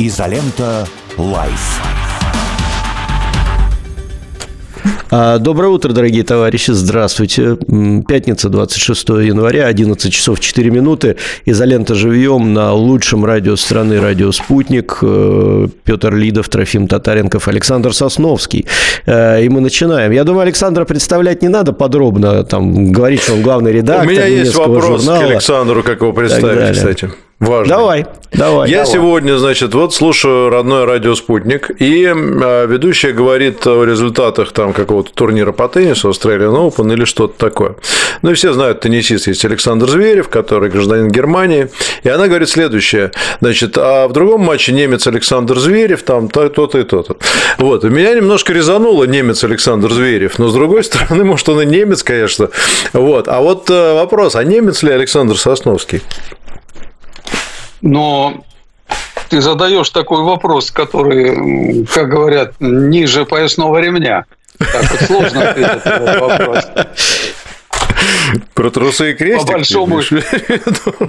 Изолента. Live. А, доброе утро, дорогие товарищи, здравствуйте. Пятница, 26 января, 11 часов 4 минуты. Изолента живьем на лучшем радио страны «Радио Спутник». Э, Петр Лидов, Трофим Татаренков, Александр Сосновский. Э, и мы начинаем. Я думаю, Александра представлять не надо подробно, там, говорить, что он главный редактор У меня есть вопрос журнала. к Александру, как его представить, кстати. Важный. Давай, давай. Я давай. сегодня, значит, вот слушаю родной радио «Спутник», и э, ведущая говорит о результатах там какого-то турнира по теннису, Australian Open или что-то такое. Ну, и все знают, теннисист есть Александр Зверев, который гражданин Германии, и она говорит следующее, значит, а в другом матче немец Александр Зверев, там то-то и то-то. Вот, и меня немножко резануло немец Александр Зверев, но, с другой стороны, может, он и немец, конечно, вот. А вот э, вопрос, а немец ли Александр Сосновский? Но ты задаешь такой вопрос, который, как говорят, ниже поясного ремня. Так вот сложно ответить на этот вопрос. Про трусы и крестик? По большому...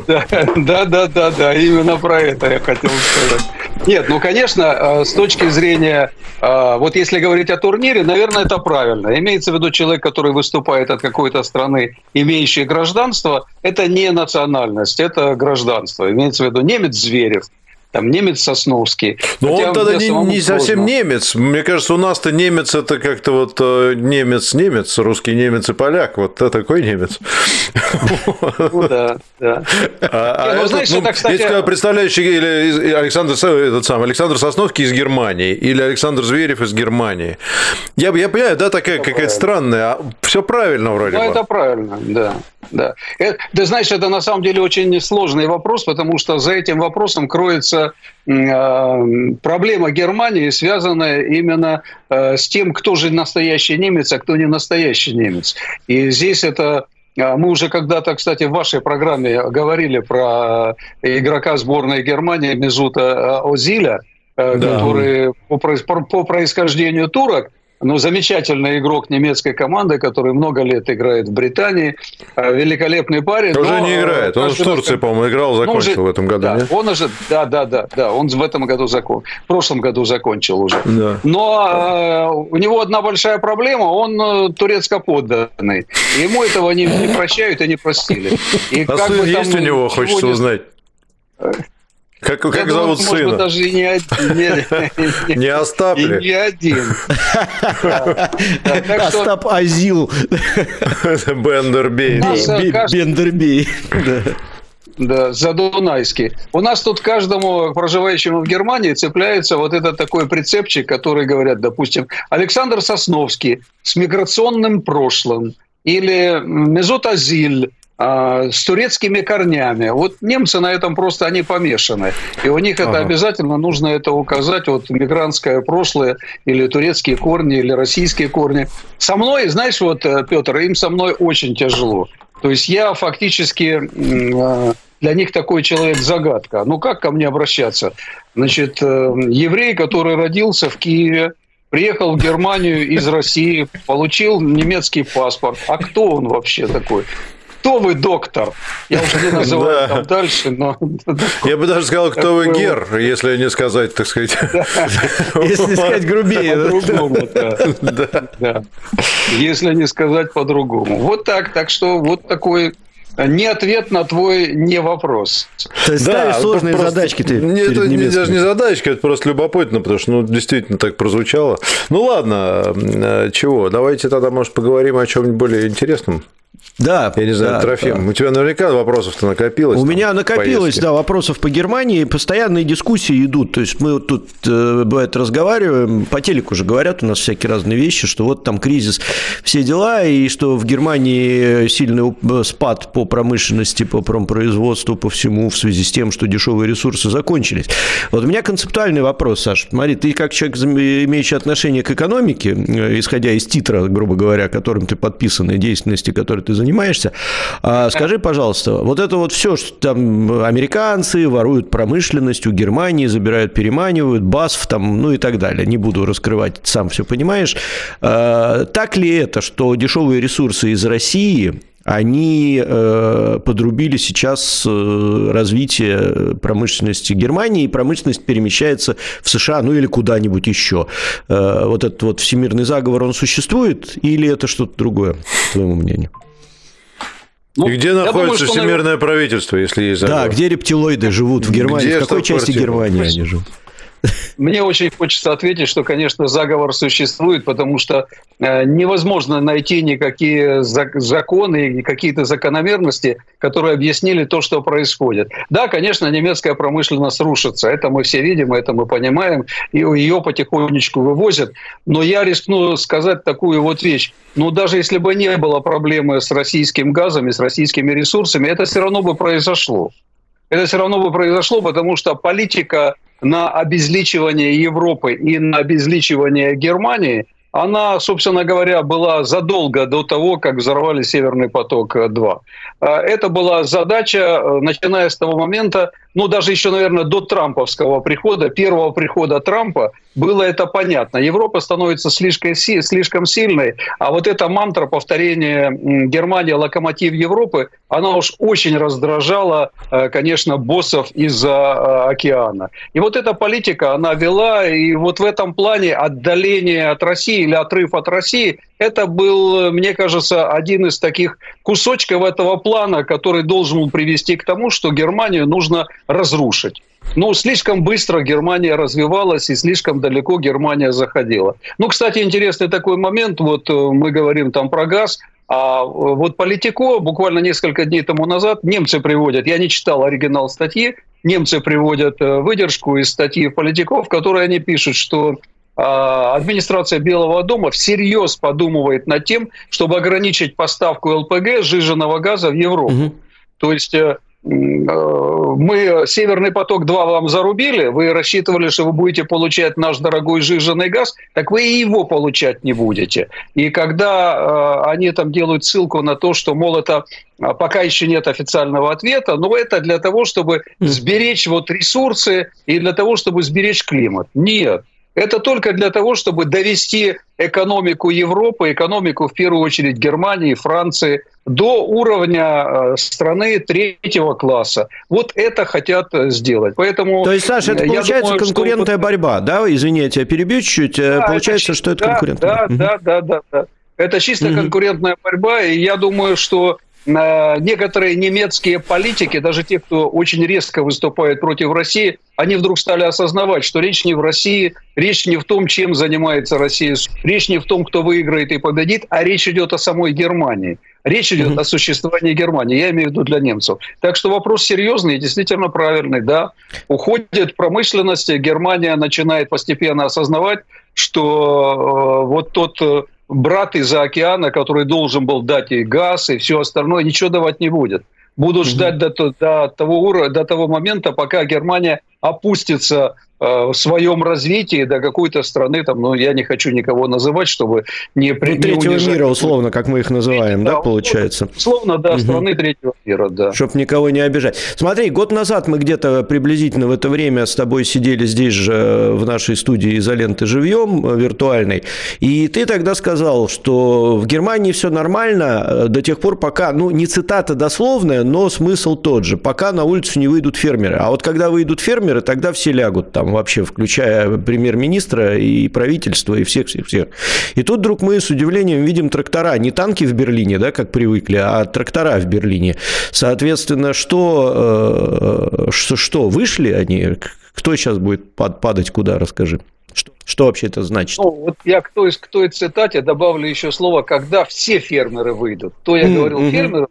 Да, да, да, да, именно про это я хотел сказать. Нет, ну, конечно, э, с точки зрения, э, вот если говорить о турнире, наверное, это правильно. Имеется в виду человек, который выступает от какой-то страны, имеющий гражданство, это не национальность, это гражданство. Имеется в виду немец Зверев, там немец Сосновский. Но он тогда не, не совсем немец. Мне кажется, у нас-то немец это как-то вот немец-немец, э, русский немец и поляк. Вот это такой немец. Ну да, да. А, ну, знаешь, это, кстати... Есть представляющий или Александр, этот сам, Александр Сосновский из Германии или Александр Зверев из Германии. Я, я понимаю, да, такая какая-то странная. А все правильно вроде ну, бы. Ну, это правильно, да. Да. Это, ты знаешь, это на самом деле очень сложный вопрос, потому что за этим вопросом кроется э, проблема Германии, связанная именно э, с тем, кто же настоящий немец, а кто не настоящий немец. И здесь это мы уже когда-то, кстати, в вашей программе говорили про игрока сборной Германии Мезута Озиля, да. который по, по происхождению турок, ну, замечательный игрок немецкой команды, который много лет играет в Британии. Э, великолепный парень. Уже но, не играет. Он в Турции, по-моему, играл, закончил ну, уже, в этом году. Да, нет? он уже, да, да, да, да, он в этом году закон, в прошлом году закончил уже. Да. Но э, у него одна большая проблема, он э, турецко-подданный. Ему этого не, не прощают и не простили. И а сын есть у него, хочется узнать? Как, как Я зовут думаю, сына? даже и не один. Не, не Остап И не один. Остап Азил. Бендербей. Бендербей. Да, задунайский. У нас тут каждому проживающему в Германии цепляется вот этот такой прицепчик, который говорят, допустим, Александр Сосновский с миграционным прошлым, или Мезут Азиль, с турецкими корнями. Вот немцы на этом просто они помешаны. И у них ага. это обязательно нужно это указать, вот мигрантское прошлое, или турецкие корни, или российские корни. Со мной, знаешь, вот, э, Петр, им со мной очень тяжело. То есть я фактически э, для них такой человек загадка. Ну как ко мне обращаться? Значит, э, еврей, который родился в Киеве, приехал в Германию из России, получил немецкий паспорт. А кто он вообще такой? Кто вы, доктор? Я уже не называю там дальше, но... Я бы даже сказал, кто вы, Гер, если не сказать, так сказать. Если не сказать грубее. По-другому, да. Если не сказать по-другому. Вот так. Так что вот такой не ответ на твой не вопрос. То есть да, сложные просто, задачки ты не, Это не, даже не задачка, это просто любопытно, потому что ну, действительно так прозвучало. Ну ладно, э, чего, давайте тогда, может, поговорим о чем-нибудь более интересном. Да. Я не знаю, да, Трофим, да. у тебя наверняка вопросов-то накопилось. У меня накопилось, поездки. да, вопросов по Германии. Постоянные дискуссии идут. То есть мы вот тут, э, бывает, разговариваем, по телеку уже говорят у нас всякие разные вещи, что вот там кризис, все дела, и что в Германии сильный спад по промышленности, по промпроизводству, по всему в связи с тем, что дешевые ресурсы закончились. Вот у меня концептуальный вопрос, Саш. Смотри, ты как человек, имеющий отношение к экономике, э, исходя из титра, грубо говоря, которым ты подписан, и деятельности, которой ты занимаешься. А, скажи, пожалуйста, вот это вот все, что там американцы воруют промышленность у Германии, забирают, переманивают, БАСФ там, ну и так далее. Не буду раскрывать, сам все понимаешь. А, так ли это, что дешевые ресурсы из России они э, подрубили сейчас э, развитие промышленности Германии, и промышленность перемещается в США, ну или куда-нибудь еще. Э, вот этот вот всемирный заговор, он существует, или это что-то другое, по твоему мнению? Ну, и где находится думаю, всемирное он... правительство, если есть заговор? Да, где рептилоиды живут в Германии? Где в какой части Германии они живут? Мне очень хочется ответить, что, конечно, заговор существует, потому что э, невозможно найти никакие законы и какие-то закономерности, которые объяснили то, что происходит. Да, конечно, немецкая промышленность рушится, это мы все видим, это мы понимаем, и ее потихонечку вывозят. Но я рискну сказать такую вот вещь. Ну, даже если бы не было проблемы с российским газом и с российскими ресурсами, это все равно бы произошло. Это все равно бы произошло, потому что политика на обезличивание Европы и на обезличивание Германии, она, собственно говоря, была задолго до того, как взорвали «Северный поток-2». Это была задача, начиная с того момента, ну, даже еще, наверное, до трамповского прихода, первого прихода Трампа, было это понятно. Европа становится слишком, слишком сильной, а вот эта мантра повторения Германия локомотив Европы, она уж очень раздражала, э, конечно, боссов из-за э, океана. И вот эта политика, она вела, и вот в этом плане отдаление от России или отрыв от России, это был, мне кажется, один из таких кусочков этого плана, который должен был привести к тому, что Германию нужно разрушить. Ну, слишком быстро Германия развивалась и слишком далеко Германия заходила. Ну, кстати, интересный такой момент. Вот э, мы говорим там про газ, а вот Политико буквально несколько дней тому назад немцы приводят, я не читал оригинал статьи, немцы приводят э, выдержку из статьи Политико, в которой они пишут, что а, администрация Белого дома всерьез подумывает над тем, чтобы ограничить поставку ЛПГ, сжиженного газа в Европу. Угу. То есть э, мы Северный поток-2 вам зарубили, вы рассчитывали, что вы будете получать наш дорогой жиженый газ, так вы и его получать не будете. И когда э, они там делают ссылку на то, что, мол, это а, пока еще нет официального ответа, но это для того, чтобы сберечь вот ресурсы и для того, чтобы сберечь климат. Нет. Это только для того, чтобы довести экономику Европы, экономику в первую очередь Германии, Франции до уровня э, страны третьего класса. Вот это хотят сделать. Поэтому То есть, Саша, это получается думаю, конкурентная что... борьба, да? Извини, я тебя перебью чуть-чуть. Э, да, получается, это, что это да, конкурентная да, да, да, да, да. Это чисто угу. конкурентная борьба, и я думаю, что некоторые немецкие политики, даже те, кто очень резко выступает против России, они вдруг стали осознавать, что речь не в России, речь не в том, чем занимается Россия, речь не в том, кто выиграет и победит, а речь идет о самой Германии. Речь идет mm-hmm. о существовании Германии, я имею в виду для немцев. Так что вопрос серьезный и действительно правильный, да. Уходит промышленность, Германия начинает постепенно осознавать, что э, вот тот э, брат из-за океана, который должен был дать ей газ и все остальное, ничего давать не будет. Будут ждать до, до, того, уровня, до того момента, пока Германия опустится в своем развитии до какой-то страны, там, ну, я не хочу никого называть, чтобы не... Ну, третьего унижать. мира, условно, как мы их называем, да, да получается? Условно, да, угу. страны третьего мира, да. Чтобы никого не обижать. Смотри, год назад мы где-то приблизительно в это время с тобой сидели здесь же э, в нашей студии изоленты живьем э, виртуальной, и ты тогда сказал, что в Германии все нормально до тех пор, пока, ну, не цитата дословная, но смысл тот же, пока на улицу не выйдут фермеры. А вот когда выйдут фермеры, тогда все лягут там вообще, включая премьер-министра и правительство, и всех-всех-всех. И тут вдруг мы с удивлением видим трактора, не танки в Берлине, да, как привыкли, а трактора в Берлине. Соответственно, что, э, что, что вышли они? Кто сейчас будет падать куда, расскажи. Что, что вообще это значит? Ну, вот я к той, к той цитате добавлю еще слово, когда все фермеры выйдут. То я говорил mm-hmm.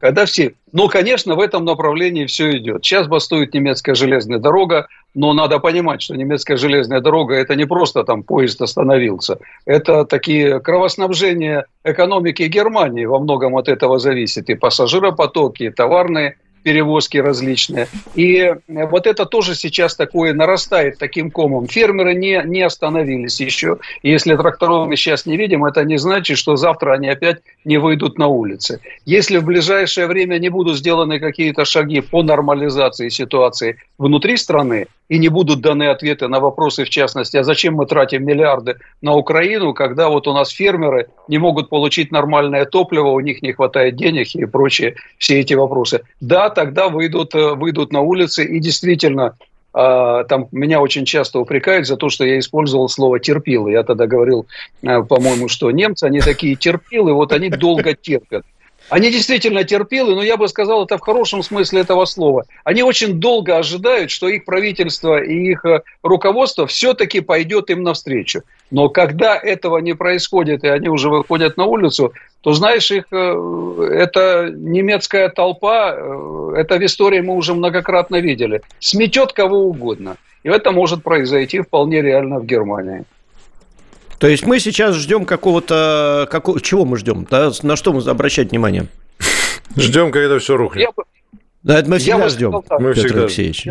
Когда все... Ну, конечно, в этом направлении все идет. Сейчас бастует немецкая железная дорога, но надо понимать, что немецкая железная дорога – это не просто там поезд остановился. Это такие кровоснабжения экономики Германии во многом от этого зависит. И пассажиропотоки, и товарные перевозки различные. И вот это тоже сейчас такое нарастает таким комом. Фермеры не, не остановились еще. Если тракторов мы сейчас не видим, это не значит, что завтра они опять не выйдут на улицы. Если в ближайшее время не будут сделаны какие-то шаги по нормализации ситуации внутри страны, и не будут даны ответы на вопросы, в частности, а зачем мы тратим миллиарды на Украину, когда вот у нас фермеры не могут получить нормальное топливо, у них не хватает денег и прочие все эти вопросы. Да, тогда выйдут, э, выйдут на улицы и действительно а, там меня очень часто упрекают за то, что я использовал слово терпилы. Я тогда говорил, э, по-моему, что немцы, они такие терпилы, вот они долго терпят. Они действительно терпелы, но я бы сказал это в хорошем смысле этого слова. Они очень долго ожидают, что их правительство и их э, руководство все-таки пойдет им навстречу. Но когда этого не происходит, и они уже выходят на улицу, то, знаешь, их, э, это немецкая толпа, э, это в истории мы уже многократно видели, сметет кого угодно. И это может произойти вполне реально в Германии. То есть мы сейчас ждем какого-то... Какого, чего мы ждем? Да? На что мы обращать внимание? Ждем, когда все рухнет. Я... Да, это мы всегда я ждем, мы Петр всегда. Алексеевич.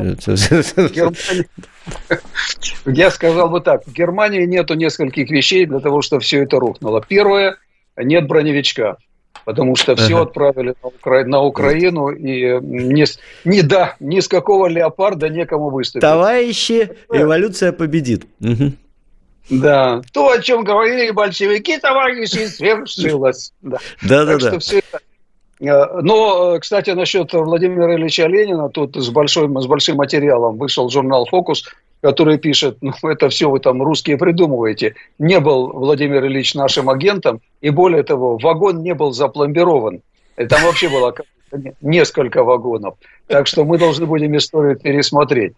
Я сказал бы так. В Германии нету нескольких вещей для того, чтобы все это рухнуло. Первое, нет броневичка. Потому что все отправили на, Укра... на Украину, и не, не, да, ни с какого леопарда некому выступить. Товарищи, революция победит. Угу. Да, то, о чем говорили большевики, товарищи, свершилось. Да, да, да. да. Все это... Э, но, кстати, насчет Владимира Ильича Ленина, тут с большим, с большим материалом вышел журнал «Фокус», который пишет, ну, это все вы там русские придумываете. Не был Владимир Ильич нашим агентом, и более того, вагон не был запломбирован. И там вообще было несколько вагонов. Так что мы должны будем историю пересмотреть.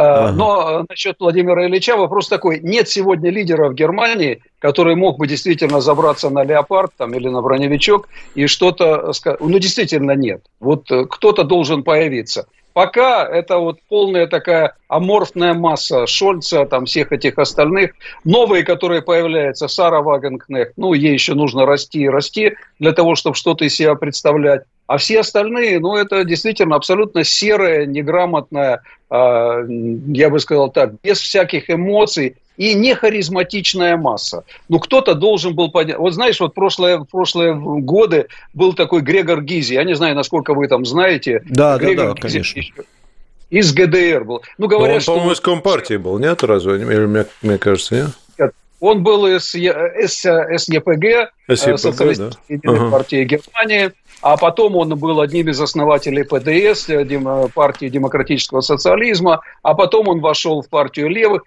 Ага. Но насчет Владимира Ильича вопрос такой. Нет сегодня лидера в Германии, который мог бы действительно забраться на леопард там, или на броневичок и что-то сказать. Ну, действительно нет. Вот э, кто-то должен появиться. Пока это вот полная такая аморфная масса Шольца, там всех этих остальных. Новые, которые появляются, Сара Вагенкнехт, ну, ей еще нужно расти и расти для того, чтобы что-то из себя представлять. А все остальные, ну, это действительно абсолютно серая, неграмотная, э, я бы сказал так, без всяких эмоций и не харизматичная масса. Ну, кто-то должен был понять. Вот знаешь, вот прошлые, прошлые годы был такой Грегор Гизи. Я не знаю, насколько вы там знаете. Да, Грегор да, да, Гизи конечно. Из ГДР был. Ну, говорят, он, что... по-моему, из Компартии был, нет, разве? Мне, мне кажется, нет? Он был из СЕПГ, СЕПГ да. ага. партии Германии, а потом он был одним из основателей ПДС, э, партии демократического социализма, а потом он вошел в партию левых.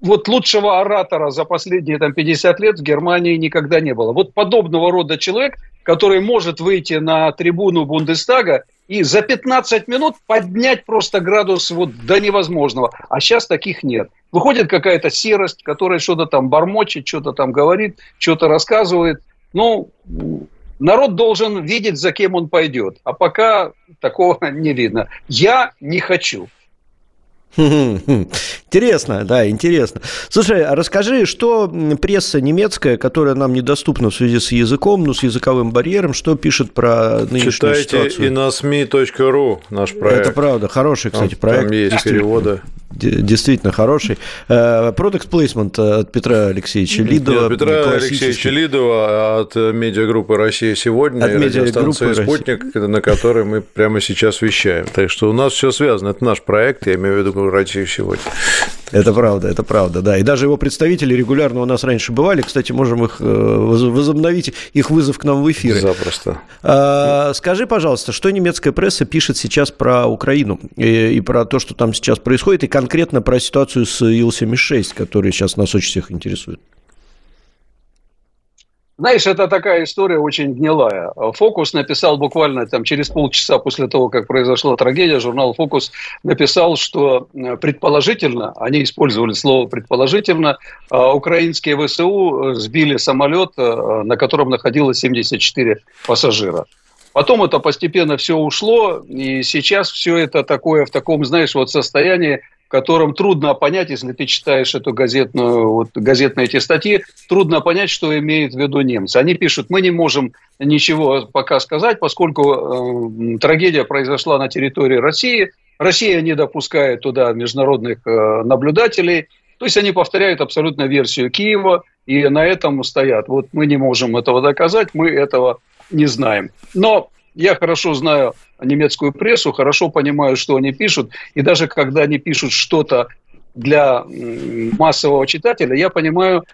Вот лучшего оратора за последние там, 50 лет в Германии никогда не было. Вот подобного рода человек, который может выйти на трибуну Бундестага и за 15 минут поднять просто градус вот до невозможного. А сейчас таких нет. Выходит какая-то серость, которая что-то там бормочет, что-то там говорит, что-то рассказывает. Ну, народ должен видеть, за кем он пойдет. А пока такого не видно. Я не хочу. Интересно, да, интересно. Слушай, а расскажи, что пресса немецкая, которая нам недоступна в связи с языком, ну, с языковым барьером, что пишет про нынешнюю Читайте ситуацию? и на СМИ.ру наш проект. Это правда, хороший, кстати, там, проект. Там есть переводы действительно хороший. Э, Product Placement от Петра Алексеевича Лидова. Нет, Петра Алексеевича Лидова от медиагруппы «Россия сегодня» от и радиостанции «Спутник», на которой мы прямо сейчас вещаем. Так что у нас все связано. Это наш проект, я имею в виду «Россия сегодня». Это правда, это правда, да. И даже его представители регулярно у нас раньше бывали. Кстати, можем их э, возобновить, их вызов к нам в эфиры. Запросто. А, скажи, пожалуйста, что немецкая пресса пишет сейчас про Украину и, и про то, что там сейчас происходит, и конкретно про ситуацию с Ил-76, который сейчас нас очень всех интересует? Знаешь, это такая история очень гнилая. Фокус написал буквально там через полчаса после того, как произошла трагедия, журнал Фокус написал, что э, предположительно, они использовали слово предположительно, э, украинские ВСУ сбили самолет, э, на котором находилось 74 пассажира. Потом это постепенно все ушло, и сейчас все это такое в таком, знаешь, вот состоянии, котором трудно понять, если ты читаешь эту газетную, вот, газетные эти статьи, трудно понять, что имеют в виду немцы. Они пишут, мы не можем ничего пока сказать, поскольку э, трагедия произошла на территории России, Россия не допускает туда международных э, наблюдателей, то есть они повторяют абсолютно версию Киева, и на этом стоят. Вот мы не можем этого доказать, мы этого не знаем. Но я хорошо знаю немецкую прессу, хорошо понимаю, что они пишут, и даже когда они пишут что-то для массового читателя, я понимаю,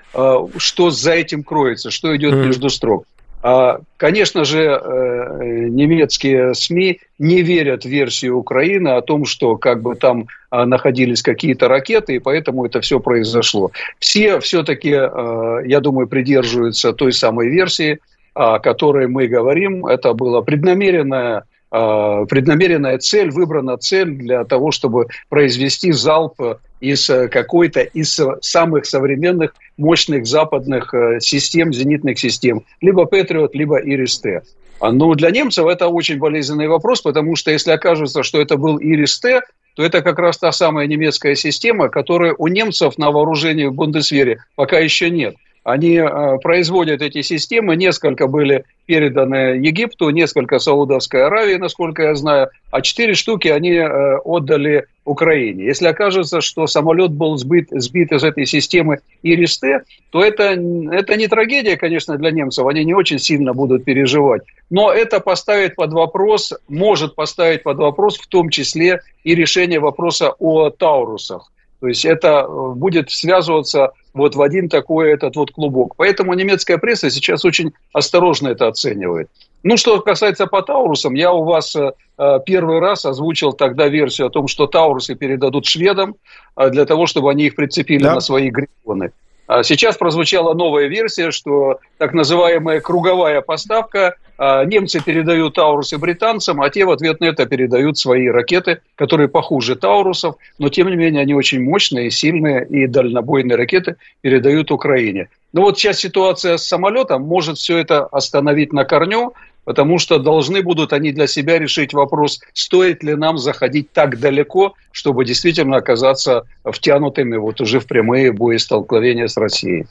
что за этим кроется, что идет между строк. А, конечно же, э, немецкие СМИ не верят в версию Украины о том, что как бы там а, находились какие-то ракеты, и поэтому это все произошло. Все все-таки, э, я думаю, придерживаются той самой версии, о которой мы говорим. Это было преднамеренное а, преднамеренная цель, выбрана цель для того, чтобы произвести залп из э, какой-то из самых современных мощных западных э, систем, зенитных систем, либо Патриот, либо Ирис-Т. А, Но ну, для немцев это очень болезненный вопрос, потому что если окажется, что это был Ирис-Т, то это как раз та самая немецкая система, которая у немцев на вооружении в Бундесвере пока еще нет. Они э, производят эти системы, несколько были переданы Египту, несколько Саудовской Аравии, насколько я знаю, а четыре штуки они э, отдали Украине. Если окажется, что самолет был сбит, сбит из этой системы Ирис-Т, то это, это не трагедия, конечно, для немцев, они не очень сильно будут переживать, но это поставит под вопрос, может поставить под вопрос в том числе и решение вопроса о Таурусах. То есть это э, будет связываться вот в один такой этот вот клубок. Поэтому немецкая пресса сейчас очень осторожно это оценивает. Ну, что касается по Таурусам, я у вас э, э, первый раз озвучил тогда версию о том, что Таурусы передадут шведам для того, чтобы они их прицепили да. на свои грифоны. А сейчас прозвучала новая версия, что так называемая круговая поставка, а, немцы передают Таурусы британцам, а те в ответ на это передают свои ракеты, которые похуже Таурусов, но тем не менее они очень мощные, сильные и дальнобойные ракеты передают Украине. Но вот сейчас ситуация с самолетом может все это остановить на корню, потому что должны будут они для себя решить вопрос, стоит ли нам заходить так далеко, чтобы действительно оказаться втянутыми вот уже в прямые боестолкновения с Россией.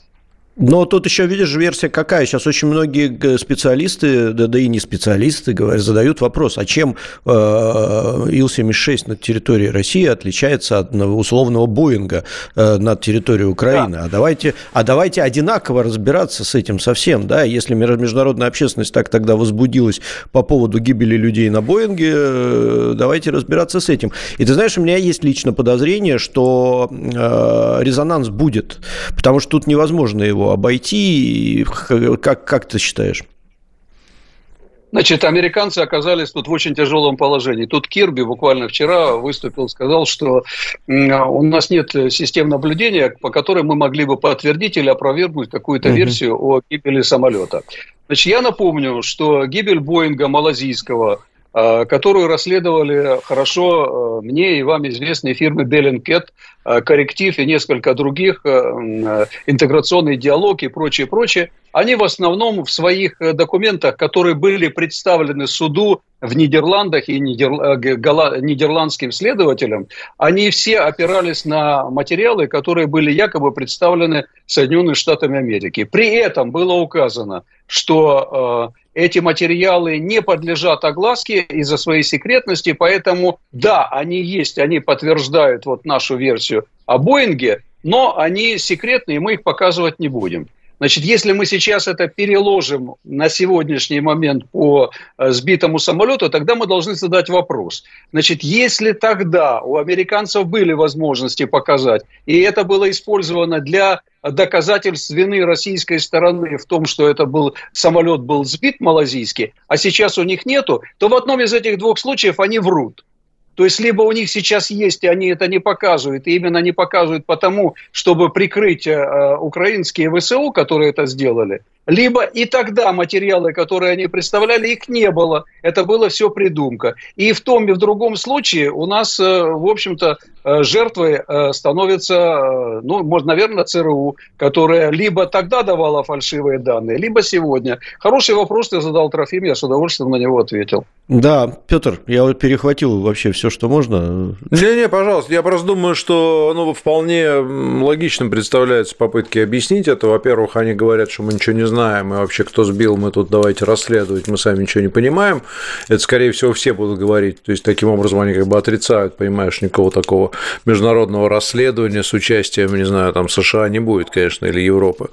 Но тут еще, видишь, версия какая? Сейчас очень многие специалисты, да, да и не специалисты, говорят, задают вопрос, а чем э, Ил-76 над территорией России отличается от условного Боинга э, над территорией Украины? Да. А, давайте, а давайте одинаково разбираться с этим совсем, да? Если международная общественность так тогда возбудилась по поводу гибели людей на Боинге, э, давайте разбираться с этим. И ты знаешь, у меня есть лично подозрение, что э, резонанс будет, потому что тут невозможно его обойти? Как, как ты считаешь? Значит, американцы оказались тут в очень тяжелом положении. Тут Кирби буквально вчера выступил, сказал, что у нас нет систем наблюдения, по которой мы могли бы подтвердить или опровергнуть какую-то угу. версию о гибели самолета. Значит, я напомню, что гибель Боинга малазийского Э, которую расследовали хорошо э, мне и вам известные фирмы Bellingcat, э, Корректив и несколько других, интеграционный диалог и прочее, прочее. Они в основном в своих документах, которые были представлены суду в Нидерландах и нидерландским следователям, они все опирались на материалы, которые были якобы представлены Соединенными Штатами Америки. При этом было указано, что эти материалы не подлежат огласке из-за своей секретности, поэтому да, они есть, они подтверждают вот нашу версию о Боинге, но они секретные, мы их показывать не будем. Значит, если мы сейчас это переложим на сегодняшний момент по э, сбитому самолету, тогда мы должны задать вопрос. Значит, если тогда у американцев были возможности показать, и это было использовано для доказательств вины российской стороны в том, что это был самолет был сбит малазийский, а сейчас у них нету, то в одном из этих двух случаев они врут. То есть либо у них сейчас есть, и они это не показывают, и именно не показывают потому, чтобы прикрыть э, украинские ВСУ, которые это сделали, либо и тогда материалы, которые они представляли, их не было. Это было все придумка. И в том и в другом случае у нас, э, в общем-то, э, жертвой э, становится, ну, может, наверное, ЦРУ, которая либо тогда давала фальшивые данные, либо сегодня. Хороший вопрос ты задал, Трофим, я с удовольствием на него ответил. Да, Петр, я перехватил вообще все, что можно. Не-не, пожалуйста, я просто думаю, что ну, вполне логично представляется попытки объяснить это. Во-первых, они говорят, что мы ничего не знаем, и вообще кто сбил, мы тут давайте расследовать, мы сами ничего не понимаем. Это, скорее всего, все будут говорить. То есть, таким образом, они как бы отрицают, понимаешь, никакого такого международного расследования с участием, не знаю, там США не будет, конечно, или Европы.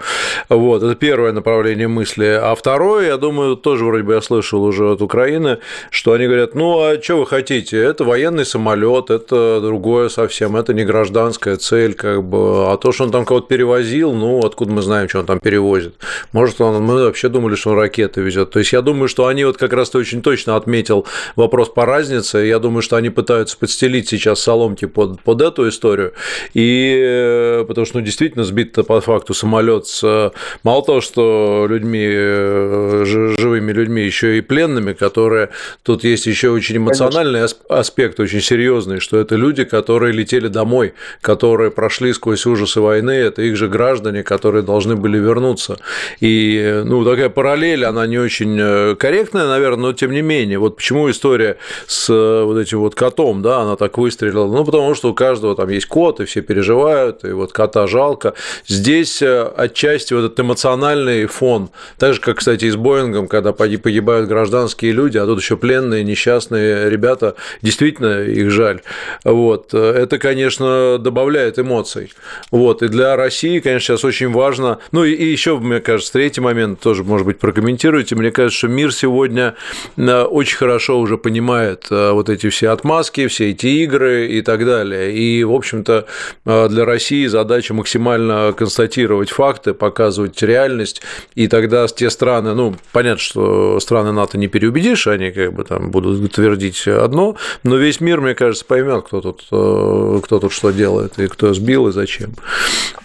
Вот, это первое направление мысли. А второе, я думаю, тоже вроде бы я слышал уже от Украины, что они говорят, ну, а что вы хотите? Это военный самолет, это другое совсем, это не гражданская цель, как бы. А то, что он там кого-то перевозил, ну, откуда мы знаем, что он там перевозит? Может, он, мы вообще думали, что он ракеты везет. То есть я думаю, что они вот как раз-то очень точно отметил вопрос по разнице. Я думаю, что они пытаются подстелить сейчас соломки под, под эту историю. И э, потому что, ну, действительно, сбит по факту самолет с мало того, что людьми, э, живыми людьми, еще и пленными, которые тут есть еще очень эмоциональный Конечно. аспект, очень серьезный, что это люди, которые летели домой, которые прошли сквозь ужасы войны, это их же граждане, которые должны были вернуться. И ну, такая параллель, она не очень э, корректная, наверное, но тем не менее. Вот почему история с э, вот этим вот котом, да, она так выстрелила? Ну, потому что у каждого там есть кот, и все переживают, и вот кота жалко. Здесь отчасти вот этот эмоциональный фон, так же, как, кстати, и с Боингом, когда погибают гражданские люди, а тут еще пленные, несчастные ребята, действительно их жаль. Вот. Это, конечно, добавляет эмоций. Вот. И для России, конечно, сейчас очень важно. Ну и еще, мне кажется, третий момент тоже, может быть, прокомментируйте. Мне кажется, что мир сегодня э, очень хорошо уже понимает э, вот эти все отмазки, все эти игры и так далее. И, в общем-то, э, для России задача максимально констатировать факты, показывать реальность, и тогда те страны, ну, понятно, что страны НАТО не переубедишь, они как бы там будут твердить одно, но весь мир, мне кажется, поймет, кто тут, э, кто тут что делает, и кто сбил, и зачем.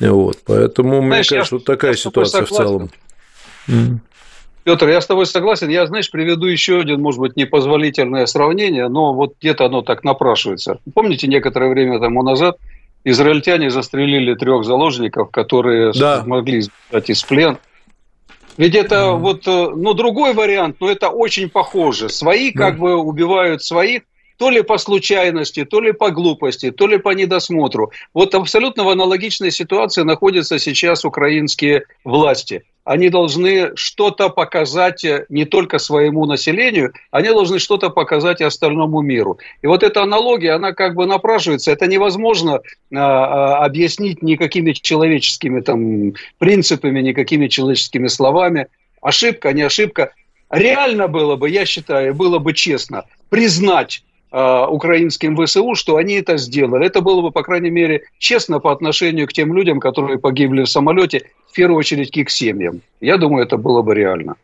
Вот, поэтому, знаешь, мне кажется, вот такая ситуация в целом. Петр, я с тобой согласен. Я, знаешь, приведу еще один, может быть, непозволительное сравнение, но вот где-то оно так напрашивается. Помните, некоторое время тому назад израильтяне застрелили трех заложников, которые да. смогли сбежать из плен. Ведь это вот, э, ну, другой вариант, но это очень похоже. Свои как бы убивают своих, то ли по случайности, то ли по глупости, то ли по недосмотру. Вот абсолютно в аналогичной ситуации находятся сейчас украинские власти они должны что-то показать э, не только своему населению, они должны что-то показать и остальному миру. И вот эта аналогия, она как бы напрашивается. Это невозможно а, объяснить никакими человеческими там, принципами, никакими человеческими словами. Ошибка, не ошибка. Реально было бы, я считаю, было бы честно признать а, украинским ВСУ, что они это сделали. Это было бы, по крайней мере, честно по отношению к тем людям, которые погибли в самолете в первую очередь к их семьям. Я думаю, это было бы реально.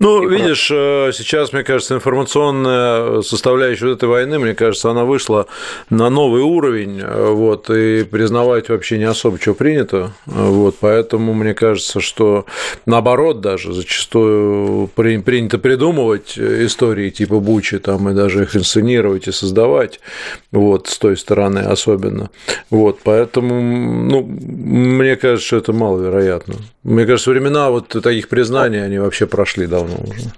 Ну, и видишь, про... Э, сейчас, мне кажется, информационная составляющая вот этой войны, мне кажется, она вышла на новый уровень, э, вот, и признавать вообще не особо что принято, вот, поэтому мне кажется, что наоборот даже зачастую принято придумывать истории типа Бучи, там, и даже их инсценировать и создавать, вот, с той стороны особенно, вот, поэтому, ну, мне кажется, что это маловероятно. Мне кажется, времена вот таких признаний, они вообще прошли давно уже.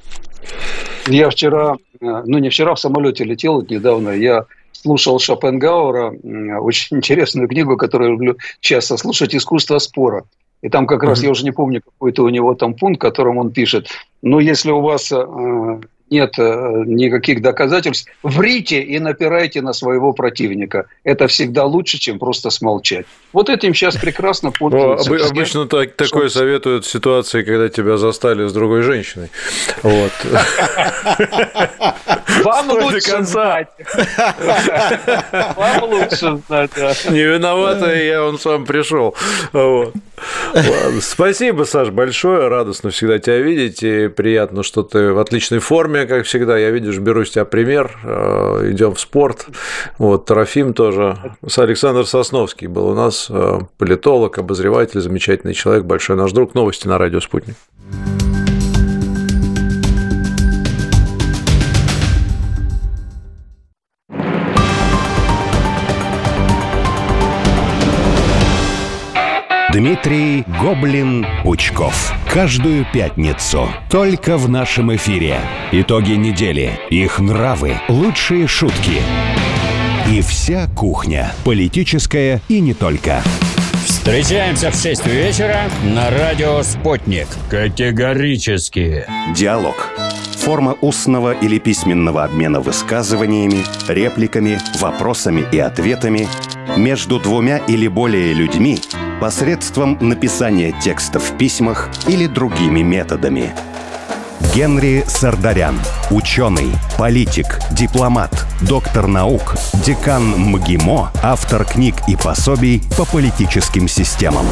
Я вчера, э, ну не вчера, в самолете летел недавно, я слушал Шопенгауэра, очень интересную книгу, которую я люблю часто слушать, «Искусство спора». И там как раз, я уже не помню, какой-то у него там пункт, которым он пишет, ну, если у вас э, нет э, никаких доказательств, врите и напирайте на своего противника. Это всегда лучше, чем просто смолчать. Вот этим сейчас прекрасно пользуются. Ну, обычно так, такое советуют в ситуации, когда тебя застали с другой женщиной. Вот. Вам лучше знать. Вам лучше знать, Не виновата я, он сам пришел. Спасибо, Саш, большое. Радостно всегда тебя видеть. И приятно, что ты в отличной форме, как всегда. Я, видишь, беру с тебя пример. Э, Идем в спорт. Вот, Трофим тоже. С Александр Сосновский был у нас э, политолог, обозреватель, замечательный человек, большой наш друг. Новости на радио «Спутник». Дмитрий Гоблин-Пучков. Каждую пятницу. Только в нашем эфире. Итоги недели. Их нравы. Лучшие шутки. И вся кухня. Политическая и не только. Встречаемся в 6 вечера на радио «Спутник». Категорически. Диалог Форма устного или письменного обмена высказываниями, репликами, вопросами и ответами между двумя или более людьми посредством написания текста в письмах или другими методами. Генри Сардарян. Ученый, политик, дипломат, доктор наук, декан МГИМО, автор книг и пособий по политическим системам.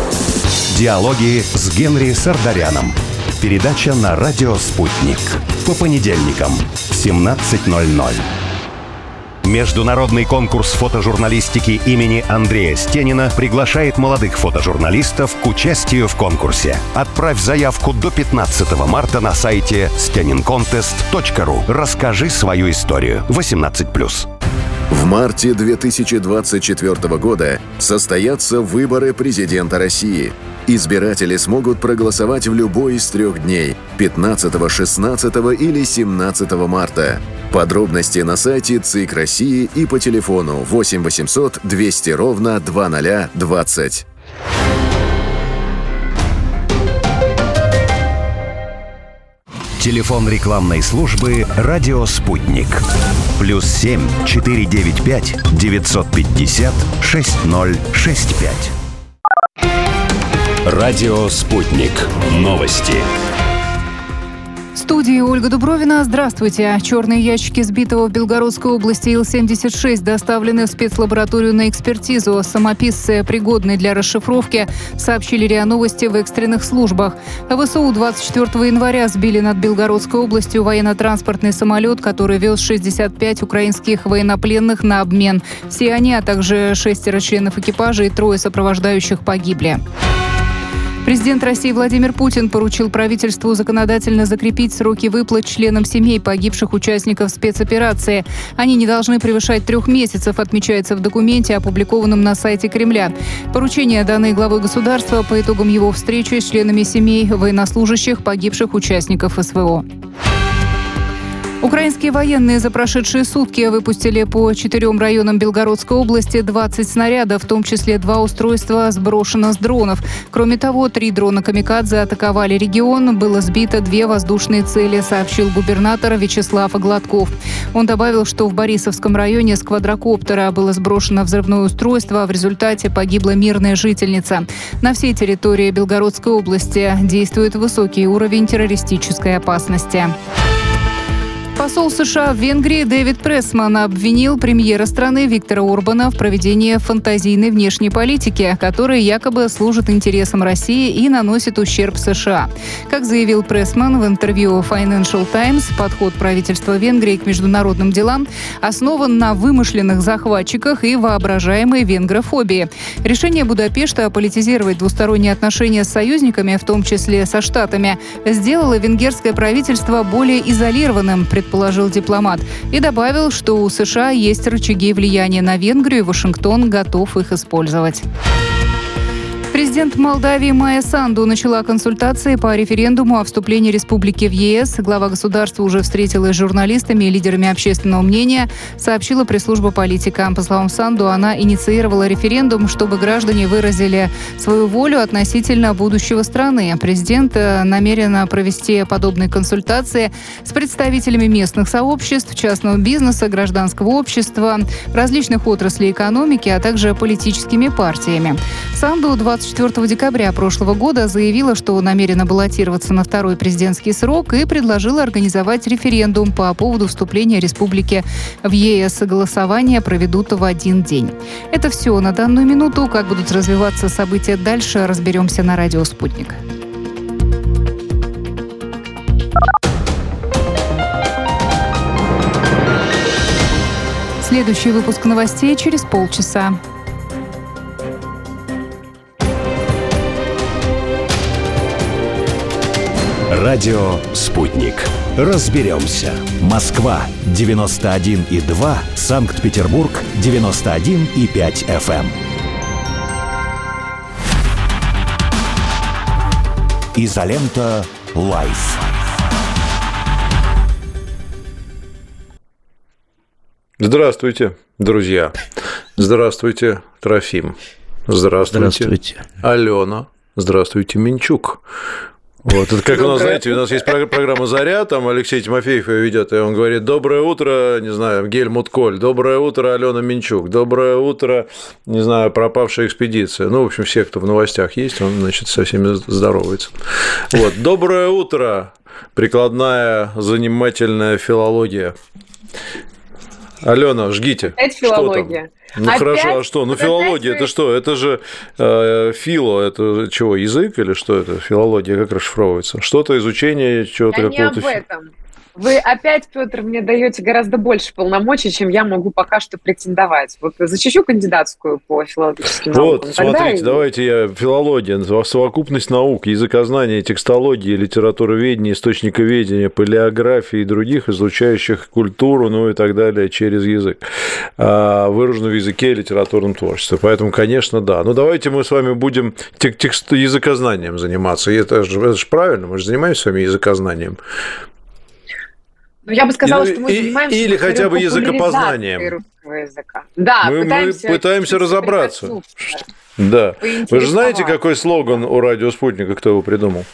Диалоги с Генри Сардаряном. Передача на радио «Спутник». По понедельникам в 17.00. Международный конкурс фотожурналистики имени Андрея Стенина приглашает молодых фотожурналистов к участию в конкурсе. Отправь заявку до 15 марта на сайте stenincontest.ru. Расскажи свою историю. 18+. В марте 2024 года состоятся выборы президента России. Избиратели смогут проголосовать в любой из трех дней – 15, 16 или 17 марта. Подробности на сайте ЦИК России и по телефону 8 800 200 ровно 2020. Телефон рекламной службы «Радио Спутник». Плюс 7 495 950 6065. Радио «Спутник». Новости. В студии Ольга Дубровина. Здравствуйте. Черные ящики сбитого в Белгородской области Ил-76 доставлены в спецлабораторию на экспертизу. Самописцы, пригодные для расшифровки, сообщили РИА Новости в экстренных службах. ВСУ 24 января сбили над Белгородской областью военно-транспортный самолет, который вез 65 украинских военнопленных на обмен. Все они, а также шестеро членов экипажа и трое сопровождающих погибли. Президент России Владимир Путин поручил правительству законодательно закрепить сроки выплат членам семей погибших участников спецоперации. Они не должны превышать трех месяцев, отмечается в документе, опубликованном на сайте Кремля. Поручение, данное главой государства по итогам его встречи с членами семей военнослужащих погибших участников СВО. Украинские военные за прошедшие сутки выпустили по четырем районам Белгородской области 20 снарядов, в том числе два устройства сброшено с дронов. Кроме того, три дрона «Камикадзе» атаковали регион. Было сбито две воздушные цели, сообщил губернатор Вячеслав Гладков. Он добавил, что в Борисовском районе с квадрокоптера было сброшено взрывное устройство, а в результате погибла мирная жительница. На всей территории Белгородской области действует высокий уровень террористической опасности. Посол США в Венгрии Дэвид Прессман обвинил премьера страны Виктора Орбана в проведении фантазийной внешней политики, которая якобы служит интересам России и наносит ущерб США. Как заявил Прессман в интервью Financial Times, подход правительства Венгрии к международным делам основан на вымышленных захватчиках и воображаемой венгрофобии. Решение Будапешта политизировать двусторонние отношения с союзниками, в том числе со Штатами, сделало венгерское правительство более изолированным, предположил дипломат, и добавил, что у США есть рычаги влияния на Венгрию, и Вашингтон готов их использовать. Президент Молдавии Майя Санду начала консультации по референдуму о вступлении республики в ЕС. Глава государства уже встретилась с журналистами и лидерами общественного мнения, сообщила пресс-служба политика. По словам Санду, она инициировала референдум, чтобы граждане выразили свою волю относительно будущего страны. Президент э, намерена провести подобные консультации с представителями местных сообществ, частного бизнеса, гражданского общества, различных отраслей экономики, а также политическими партиями. Санду 20 24 декабря прошлого года заявила, что намерена баллотироваться на второй президентский срок и предложила организовать референдум по поводу вступления республики в ЕС. Голосование проведут в один день. Это все на данную минуту. Как будут развиваться события дальше, разберемся на радио «Спутник». Следующий выпуск новостей через полчаса. Радио «Спутник». Разберемся. Москва, 91,2. Санкт-Петербург, 91,5 FM. Изолента «Live». Здравствуйте, друзья. Здравствуйте, Трофим. Здравствуйте. Здравствуйте. Алена. Здравствуйте, Минчук. Вот, это как у нас, знаете, у нас есть программа «Заря», там Алексей Тимофеев ее ведет, и он говорит, доброе утро, не знаю, Гельмут Коль, доброе утро, Алена Минчук, доброе утро, не знаю, пропавшая экспедиция. Ну, в общем, все, кто в новостях есть, он, значит, со всеми здоровается. Вот, доброе утро, прикладная занимательная филология. Алена, жгите. Опять филология. Ну Опять? хорошо, а что? Ну филология это что? Это же э, фило, это чего, язык или что это? Филология как расшифровывается? Что-то изучение чего-то Я не об этом. Вы опять, Петр, мне даете гораздо больше полномочий, чем я могу пока что претендовать. Вот защищу кандидатскую по филологическим Вот, наукам. тогда смотрите, и- давайте я филология, совокупность наук, языкознания, текстологии, литературоведения, источниковедения, палеографии и других, изучающих культуру, ну и так далее через язык, а, выраженную в языке и литературном творчестве. Поэтому, конечно, да. Но давайте мы с вами будем тек- текст- языкознанием заниматься. И это же, это же правильно, мы же занимаемся с вами языкознанием. Ну, я бы сказала, И- что мы занимаемся или хотя бы языкопознанием. русского языка. Да, Мы- мы пытаемся, пытаемся разобраться. Да. Вы же знаете, какой слоган у радио «Спутника», кто его придумал?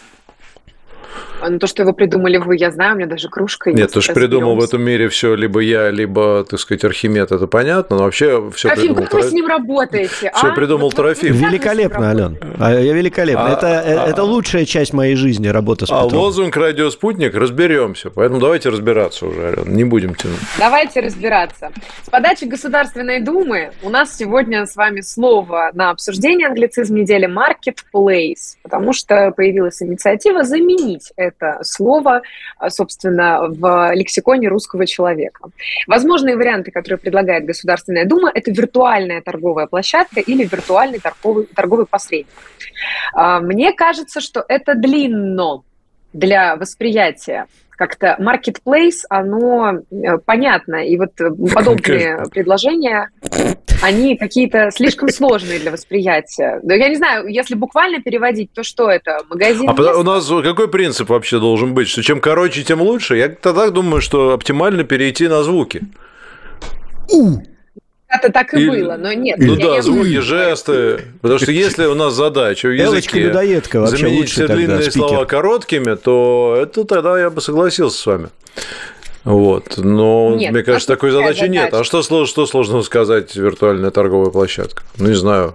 Ну, то, что его придумали вы, я знаю, у меня даже кружка есть. Нет, то, что придумал в этом мире все либо я, либо, так сказать, Архимед, это понятно, но вообще все Трофим, придумал как вы с ним работаете? А? придумал Вот- вот- вот Трофим. Великолепно, Ален. А, я великолепно. А- это, э, а- это лучшая часть моей жизни, работа с А Петром. лозунг «Радио Спутник» разберемся. Поэтому давайте разбираться уже, Ален, не будем тянуть. Давайте разбираться. С подачи Государственной Думы у нас сегодня с вами слово на обсуждение англицизм недели «marketplace», потому что появилась инициатива заменить это слово, а, собственно, в лексиконе русского человека. Возможные варианты, которые предлагает Государственная Дума, это виртуальная торговая площадка или виртуальный торговый, торговый посредник. А, Мне кажется, что это длинно для восприятия как-то marketplace, оно э, понятно, и вот э, подобные предложения, они какие-то слишком сложные для восприятия. Да я не знаю, если буквально переводить, то что это? Магазин? А у нас какой принцип вообще должен быть? Что чем короче, тем лучше? Я тогда думаю, что оптимально перейти на звуки. Это так и Или- было, но нет. Ну да, звуки, жесты. Потому что если у нас задача в языке заменить все длинные спикер. слова короткими, то это тогда я бы согласился с вами. Вот. Но Нет, мне кажется, такой задачи нет. задача. А что, что сложно сказать виртуальная торговая площадка? Ну, не знаю.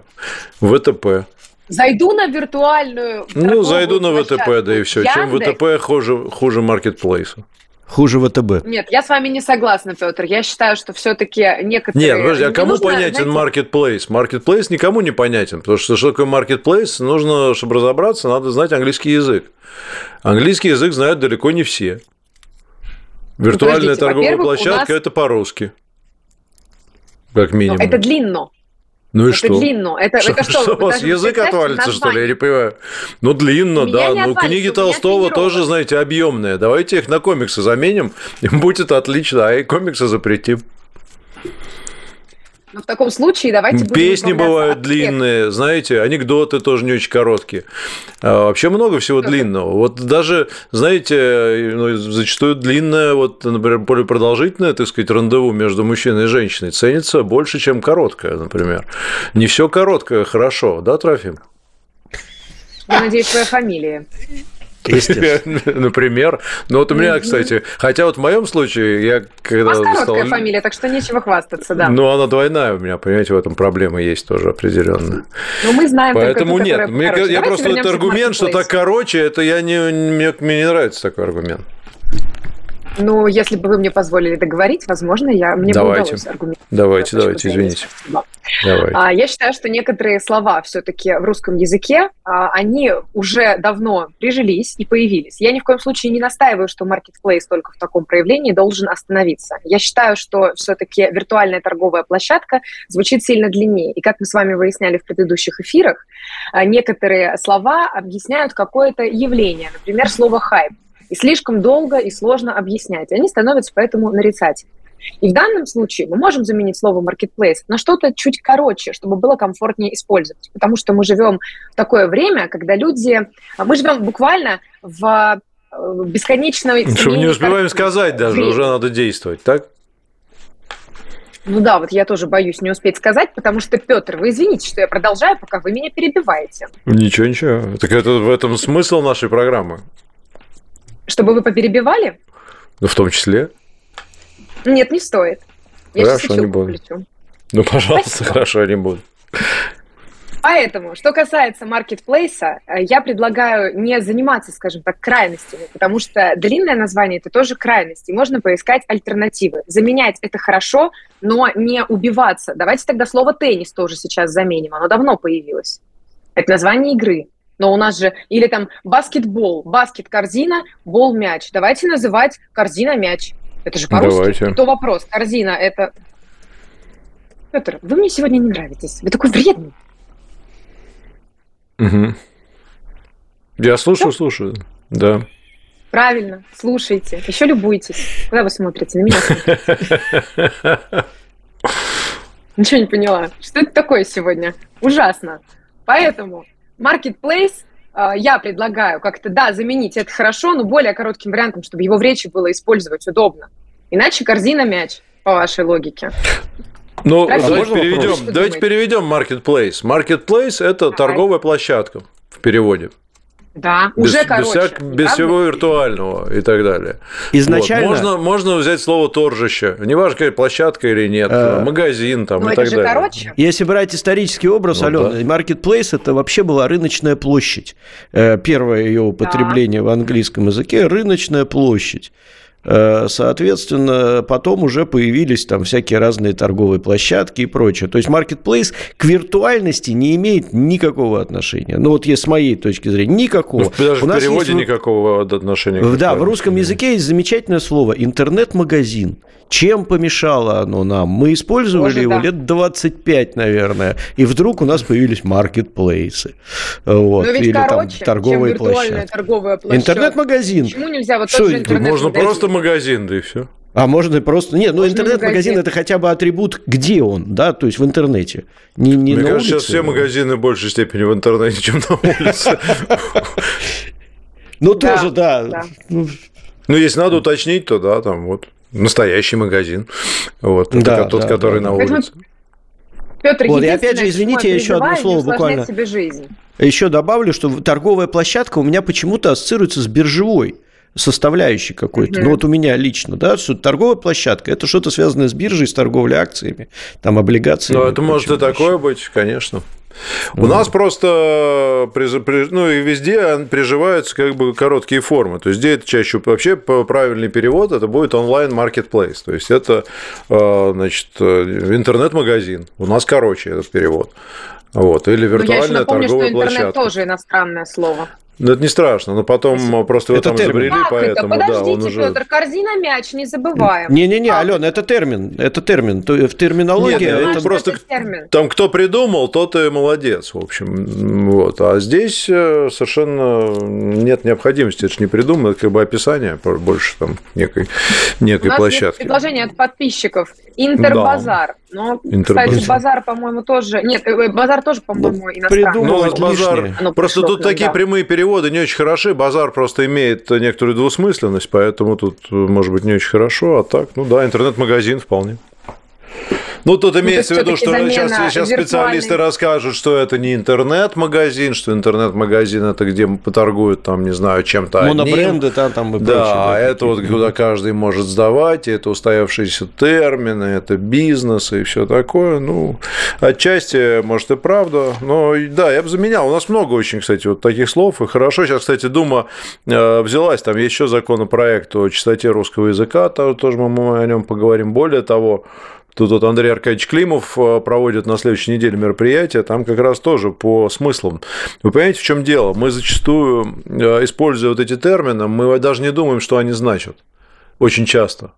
ВТП. Зайду на виртуальную Ну, зайду на ВТП, площадку да и все. Чем. ВТП хуже, хуже маркетплейса? Хуже ВТБ. Нет, я с вами не согласна, Петр. Я считаю, что все-таки некоторые... Нет, подожди, а кому нужно, понятен знаете, маркетплейс? Маркетплейс никому не понятен, потому что что такое маркетплейс, нужно, чтобы разобраться, надо знать английский язык. Английский язык знают далеко не все. Виртуальная подождите, торговая площадка нас- это по-русски. Как ну, минимум. Это длинно. Ну и это что? длинно. Это, Что, это что, что, у вас язык отвалится, что ли? Я не понимаю. Ну, длинно, да. Ну, книги Толстого тоже, знаете, объемные. Давайте их на комиксы заменим, будет отлично. А и комиксы запретим. В таком случае давайте будем Песни бывают длинные, знаете, анекдоты тоже не очень короткие. А вообще много всего длинного. Вот даже, знаете, ну, зачастую длинное, вот, например, более продолжительное, так сказать, рандеву между мужчиной и женщиной ценится больше, чем короткое, например. Не все короткое хорошо, да, Трофим? Я надеюсь, твоя фамилия. Например. Ну, вот у меня, кстати, хотя вот в моем случае, я У когда вас короткая стал- фамилия, так что нечего хвастаться, да. Ну, она двойная у меня, понимаете, в этом проблема есть тоже определенная. Но мы знаем Поэтому нет. я просто этот аргумент, что так короче, это я не, мне, мне не нравится такой аргумент. Ну, если бы вы мне позволили договорить, возможно, я, мне Давайте. бы удалось аргументировать. Давайте, давайте, извините. Давайте. А, Я считаю, что некоторые слова все-таки в русском языке, а, они уже давно прижились и появились. Я ни в коем случае не настаиваю, что marketplace только в таком проявлении должен остановиться. Я считаю, что все-таки виртуальная торговая площадка звучит сильно длиннее. И как мы с вами выясняли в предыдущих эфирах, а, некоторые слова объясняют какое-то явление, например, слово «хайп». И слишком долго и сложно объяснять. И они становятся поэтому нарицательными. И в данном случае мы можем заменить слово marketplace на что-то чуть короче, чтобы было комфортнее использовать. Потому что мы живем в такое время, когда люди... Мы живем буквально в э, бесконечной... Мы не успеваем картин. сказать даже, уже надо действовать, так? Ну да, вот я тоже боюсь не успеть сказать, потому что, Петр, вы извините, что я продолжаю, пока вы меня перебиваете. Ничего, ничего. Так это в этом смысл нашей программы. Чтобы вы поперебивали? Ну, в том числе. Нет, не стоит. Я хорошо, не буду. Включу. Ну, пожалуйста, Спасибо. хорошо, не буду. Поэтому, что касается маркетплейса, э, я предлагаю не заниматься, скажем так, крайностями, потому что длинное название – это тоже крайность, и можно поискать альтернативы. Заменять это хорошо, но не убиваться. Давайте тогда слово «теннис» тоже сейчас заменим, оно давно появилось. Это название игры. Но у нас же, или там баскетбол, баскет-корзина, бол-мяч. Давайте называть корзина-мяч. Это же по-русски. Кто вопрос? Корзина – это... Петр, вы мне сегодня не нравитесь. Вы такой вредный. Угу. Я слушаю, слушаю, да. Правильно, слушайте. Еще любуйтесь. Куда вы смотрите? На меня смотрите. Ничего не поняла. Что это такое сегодня? Ужасно. Поэтому Marketplace э, я предлагаю как-то, да, заменить это хорошо, но более коротким вариантом, чтобы его в речи было использовать удобно. Иначе корзина мяч, по вашей логике. Ну, давайте переведем, давайте переведем marketplace. Marketplace – это торговая площадка в переводе. Да, без, уже короче. Без, всяк, без всего виртуального и так далее. Изначально... Вот. Можно, можно взять слово торжище. Неважно, какая площадка или нет, а... магазин там Но и так далее. Короче. Если брать исторический образ, ну, Алена, да. marketplace это вообще была рыночная площадь. Э, первое ее употребление да. в английском языке – рыночная площадь. Э, соответственно, потом уже появились там всякие разные торговые площадки и прочее. То есть marketplace к виртуальности не имеет никакого отношения. Ну вот есть с моей точки зрения никакого. Ну, даже У в переводе есть... никакого отношения. Да, в русском языке есть замечательное слово интернет-магазин. Чем помешало оно нам? Мы использовали Может, его да. лет 25, наверное, и вдруг у нас появились маркетплейсы. Вот, Но ведь или короче, там торговые чем площадки. торговая площадка. Интернет-магазин. Почему нельзя вот Что, интернет Можно просто магазин, да и все. А можно просто... Нет, ну интернет-магазин это хотя бы атрибут, где он, да, то есть в интернете. Не, не Мне на кажется, улице. сейчас все магазины в большей степени в интернете, чем на улице. Ну, тоже, да. Ну, если надо уточнить, то да, там вот настоящий магазин. Вот, да, тот, да, который да. на улице. Петр, вот, и опять же, извините, я еще одно слово буквально. Себе жизнь. Еще добавлю, что торговая площадка у меня почему-то ассоциируется с биржевой составляющей какой-то. Mm-hmm. Ну, вот у меня лично, да, что торговая площадка – это что-то связанное с биржей, с торговлей акциями, там, облигациями. Ну, это может и такое быть, конечно. У нас просто ну и везде приживаются как бы короткие формы. То есть, где это чаще вообще правильный перевод, это будет онлайн маркетплейс. То есть, это э, значит, э, интернет-магазин. У нас короче этот перевод. Вот, или виртуальная Но я еще напомню, торговая что интернет площадка. тоже иностранное слово. Ну, это не страшно, но потом Спасибо. просто его это там термин. изобрели, как поэтому это? Подождите, да, он уже... Петр, корзина мяч, не забываем. Не-не-не, Алена, это термин, это термин. В терминологии Нет, это просто термин. там кто придумал, тот и молодец, в общем. Вот. А здесь э, совершенно нет необходимости, это же не придумано, это как бы описание больше там некой, некой У нас площадки. Есть предложение от подписчиков. Интербазар. Да. Но, Интербазар. кстати, базар, по-моему, тоже... Нет, э, базар тоже, по-моему, ну, иностранный. Ну, базар... Просто тут такие прямые переводы переводы не очень хороши, базар просто имеет некоторую двусмысленность, поэтому тут, может быть, не очень хорошо, а так, ну да, интернет-магазин вполне. Ну, тут ну, имеется в виду, что сейчас, сейчас специалисты расскажут, что это не интернет-магазин, что интернет-магазин это где поторгуют там, не знаю, чем-то Монобренды там, там и Да, прочее, да, это вот куда каждый может сдавать, это устоявшиеся термины, это бизнес и все такое. Ну, отчасти, может, и правда, но да, я бы заменял. У нас много очень, кстати, вот таких слов, и хорошо. Сейчас, кстати, Дума э, взялась, там есть еще законопроект о чистоте русского языка, тоже мы о нем поговорим. Более того, Тут вот Андрей Аркадьевич Климов э, проводит на следующей неделе мероприятие, там как раз тоже по смыслам. Вы понимаете, в чем дело? Мы зачастую, э, используя вот эти термины, мы даже не думаем, что они значат. Очень часто.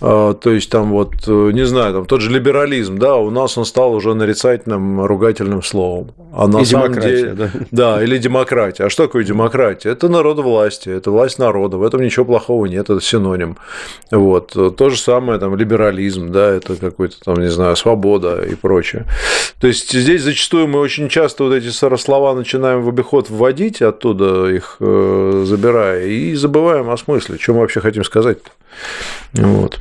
А, то есть там вот, э, не знаю, там тот же либерализм, да, у нас он стал уже нарицательным ругательным словом. А на и самом деле, да. да, или демократия. А что такое демократия? Это народовластие, это власть народа. В этом ничего плохого нет, это синоним. Вот. То же самое там либерализм, да, это какой-то там, не знаю, свобода и прочее. То есть здесь зачастую мы очень часто вот эти слова начинаем в обиход вводить, оттуда их э, забирая, и забываем о смысле, что мы вообще хотим сказать. -то. Вот.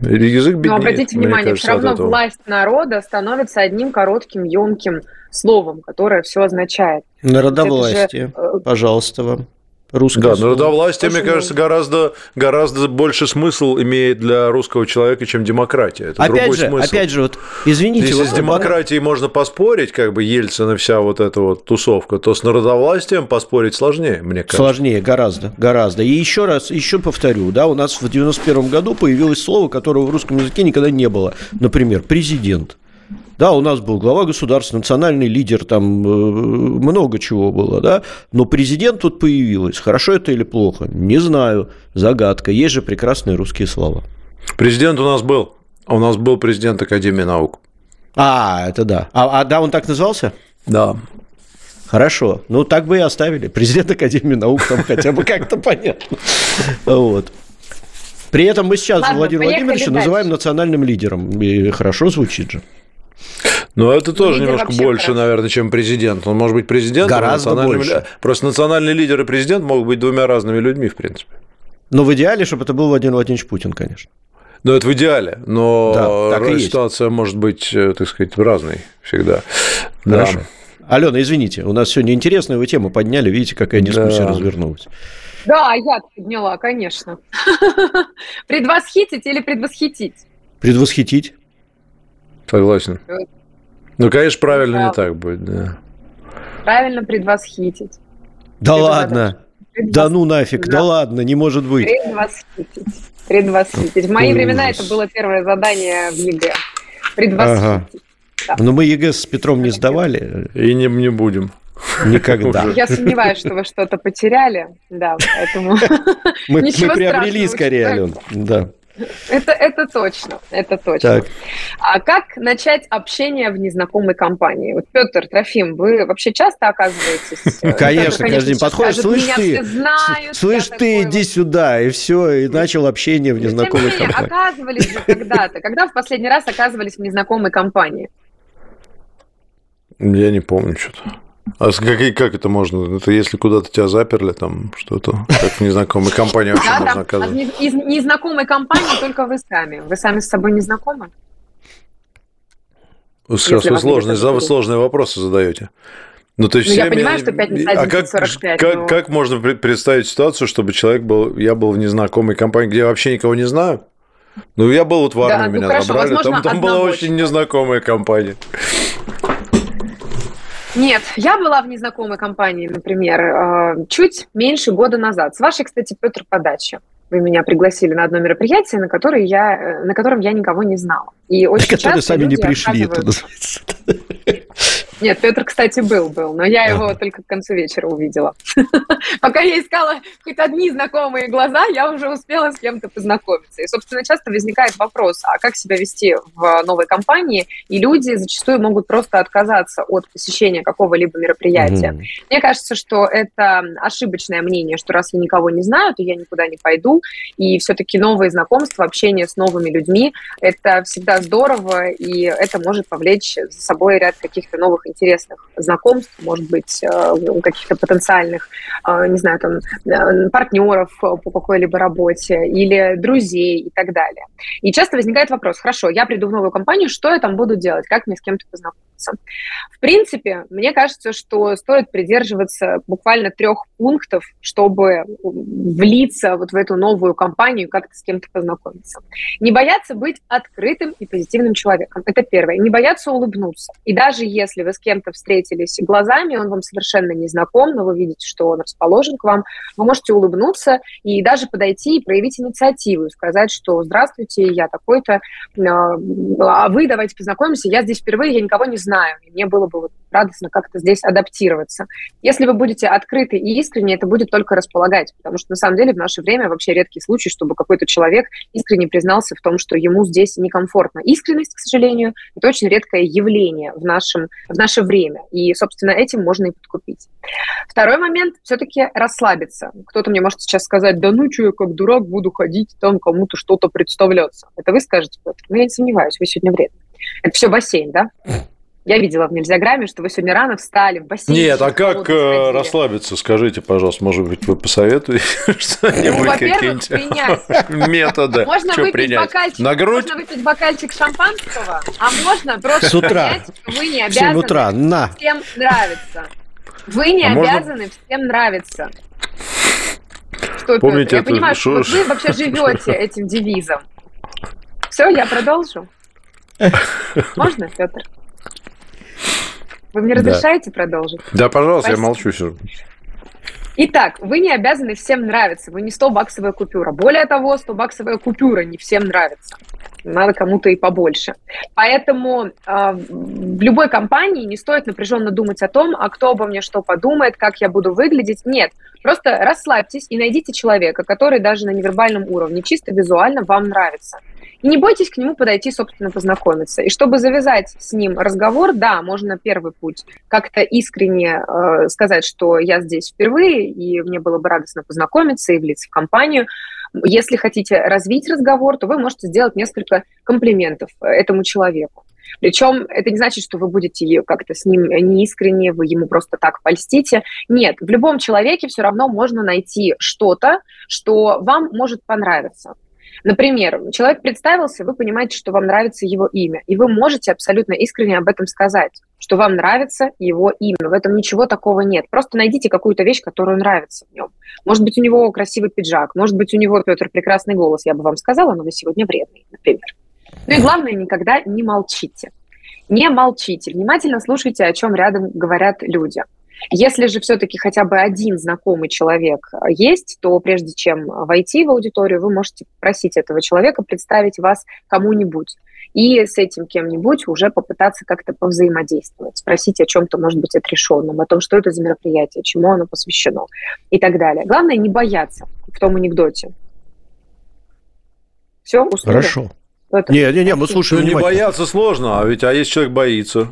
Язык беднеет, Но обратите внимание, кажется, все равно власть народа становится одним коротким, емким словом, которое все означает. Народовластие, же... Э, пожалуйста вам русское Да, слово. народовластие, мне кажется, гораздо, гораздо больше смысл имеет для русского человека, чем демократия. Это опять же, смысл. опять же, вот, извините. Если вот, с демократией да. можно поспорить, как бы Ельцина вся вот эта вот тусовка, то с народовластием поспорить сложнее, мне кажется. Сложнее, гораздо, гораздо. И еще раз, еще повторю, да, у нас в 91 году появилось слово, которого в русском языке никогда не было. Например, президент. Да, у нас был глава государства, национальный лидер, там э, много чего было, да, но президент тут появилась. Хорошо это или плохо? Не знаю. Загадка. Есть же прекрасные русские слова. Президент у нас был. У нас был президент Академии наук. А, это да. А, а да, он так назывался? Да. Хорошо. Ну, так бы и оставили. Президент Академии наук там хотя бы как-то понятно. Вот. При этом мы сейчас Ладно, Владимира Владимировича называем национальным лидером. И хорошо звучит же. Ну, это тоже Лидер немножко больше, хорошо. наверное, чем президент. Он может быть президентом, Гораздо больше. Просто национальный лидер и президент могут быть двумя разными людьми, в принципе. Но в идеале, чтобы это был Владимир Владимирович Путин, конечно. Ну, это в идеале, но да, ситуация может быть, э, так сказать, разной всегда. Хорошо. Да. Алена, извините, у нас сегодня интересную вы тему подняли, видите, какая дискуссия да. развернулась. Да, я подняла, конечно. Предвосхитить или предвосхитить? Предвосхитить. Согласен. Ну, конечно, правильно не так будет, да. Правильно предвосхитить. Да ладно. Да ну нафиг, да. да ладно, не может быть. Предвосхитить. Предвосхитить. В мои времена это было первое задание в ЕГЭ. Предвосхитить. Ага. Да. Но мы ЕГЭ с Петром не сдавали. И не, не будем. Никогда. Я сомневаюсь, что вы что-то потеряли. Да, поэтому... Мы, мы приобрели скорее, Ален. Да. Это, это точно, это точно. Так. А как начать общение в незнакомой компании? Вот, Петр Трофим, вы вообще часто оказываетесь? Э, конечно, каждый день подходишь, слышь ты, слышь ты, иди сюда, и все, и начал общение в незнакомой компании. оказывались же когда-то. Когда в последний раз оказывались в незнакомой компании? Я не помню что-то. А как, как это можно? Это если куда-то тебя заперли, там что-то, как в незнакомой компании вообще да, можно оказывать? Из незнакомой компании только вы сами. Вы сами с собой не знакомы? Сейчас вы сложные, вы сложные вопросы задаете. Ну, то есть ну, я понимаю, что пятница А как, 45, как, но... как можно представить ситуацию, чтобы человек был, я был в незнакомой компании, где я вообще никого не знаю? Ну, я был вот в армии, да, ну, меня хорошо, забрали, там, там была очень незнакомая компания. Нет, я была в незнакомой компании, например, э, чуть меньше года назад. С вашей, кстати, Петр, подачи. Вы меня пригласили на одно мероприятие, на, которое я, э, на котором я никого не знала. И очень которые сами не пришли, это называется. Нет, Петр, кстати, был, был, но я его только к концу вечера увидела. Пока я искала хоть одни знакомые глаза, я уже успела с кем-то познакомиться. И, собственно, часто возникает вопрос, а как себя вести в новой компании? И люди зачастую могут просто отказаться от посещения какого-либо мероприятия. Mm-hmm. Мне кажется, что это ошибочное мнение, что раз я никого не знаю, то я никуда не пойду. И все-таки новые знакомства, общение с новыми людьми – это всегда здорово, и это может повлечь за собой ряд каких-то новых интересных знакомств, может быть, э, каких-то потенциальных, э, не знаю, там, э, партнеров по какой-либо работе или друзей и так далее. И часто возникает вопрос, хорошо, я приду в новую компанию, что я там буду делать, как мне с кем-то познакомиться? Находится. В принципе, мне кажется, что стоит придерживаться буквально трех пунктов, чтобы влиться вот в эту новую компанию, как-то с кем-то познакомиться. Не бояться быть открытым и позитивным человеком. Это первое. Не бояться улыбнуться. И даже если вы с кем-то встретились глазами, он вам совершенно не знаком, но вы видите, что он расположен к вам, вы можете улыбнуться и даже подойти и проявить инициативу, сказать, что «Здравствуйте, я такой-то, а, а вы давайте познакомимся, я здесь впервые, я никого не знаю, знаю, и мне было бы вот радостно как-то здесь адаптироваться. Если вы будете открыты и искренне, это будет только располагать, потому что на самом деле в наше время вообще редкий случай, чтобы какой-то человек искренне признался в том, что ему здесь некомфортно. Искренность, к сожалению, это очень редкое явление в, нашем, в наше время, и, собственно, этим можно и подкупить. Второй момент – все-таки расслабиться. Кто-то мне может сейчас сказать, да ну что, я как дурак буду ходить там кому-то что-то представляться. Это вы скажете, Петр? Ну, я не сомневаюсь, вы сегодня вредны. Это все бассейн, да? Я видела в Нельзяграме, что вы сегодня рано встали в бассейн. Нет, а как э, расслабиться? Скажите, пожалуйста, может быть, вы посоветуете что-нибудь, ну, какие-нибудь методы? Можно выпить, принять? Бокальчик, На грудь? можно выпить бокальчик шампанского, а можно просто С утра. понять, вы не обязаны утра. На. всем нравиться. Вы не а обязаны можно... всем нравиться. Что, Помните, Я это, понимаю, что вы вообще живете этим девизом. Все, я продолжу. Можно, Петр? Вы мне разрешаете да. продолжить? Да, пожалуйста, Спасибо. я молчу все. Итак, вы не обязаны всем нравиться. Вы не 100-баксовая купюра. Более того, 100-баксовая купюра не всем нравится. Надо кому-то и побольше. Поэтому э, в любой компании не стоит напряженно думать о том, а кто обо мне что подумает, как я буду выглядеть. Нет, просто расслабьтесь и найдите человека, который даже на невербальном уровне, чисто визуально вам нравится. И не бойтесь к нему подойти, собственно, познакомиться. И чтобы завязать с ним разговор, да, можно первый путь как-то искренне э, сказать, что я здесь впервые, и мне было бы радостно познакомиться и влиться в компанию. Если хотите развить разговор, то вы можете сделать несколько комплиментов этому человеку. Причем это не значит, что вы будете как-то с ним неискренне, вы ему просто так польстите. Нет, в любом человеке все равно можно найти что-то, что вам может понравиться. Например, человек представился, вы понимаете, что вам нравится его имя, и вы можете абсолютно искренне об этом сказать, что вам нравится его имя. В этом ничего такого нет. Просто найдите какую-то вещь, которая нравится в нем. Может быть, у него красивый пиджак, может быть, у него, Петр, прекрасный голос, я бы вам сказала, но вы сегодня вредный, например. Ну и главное, никогда не молчите. Не молчите, внимательно слушайте, о чем рядом говорят люди. Если же все-таки хотя бы один знакомый человек есть, то прежде чем войти в аудиторию, вы можете просить этого человека представить вас кому-нибудь и с этим кем-нибудь уже попытаться как-то повзаимодействовать, спросить о чем-то, может быть, отрешенном, о том, что это за мероприятие, чему оно посвящено и так далее. Главное не бояться в том анекдоте. Все, услуга? Хорошо. Не, не, не, мы слушаем. Ну, не бояться сложно, а ведь а если человек боится.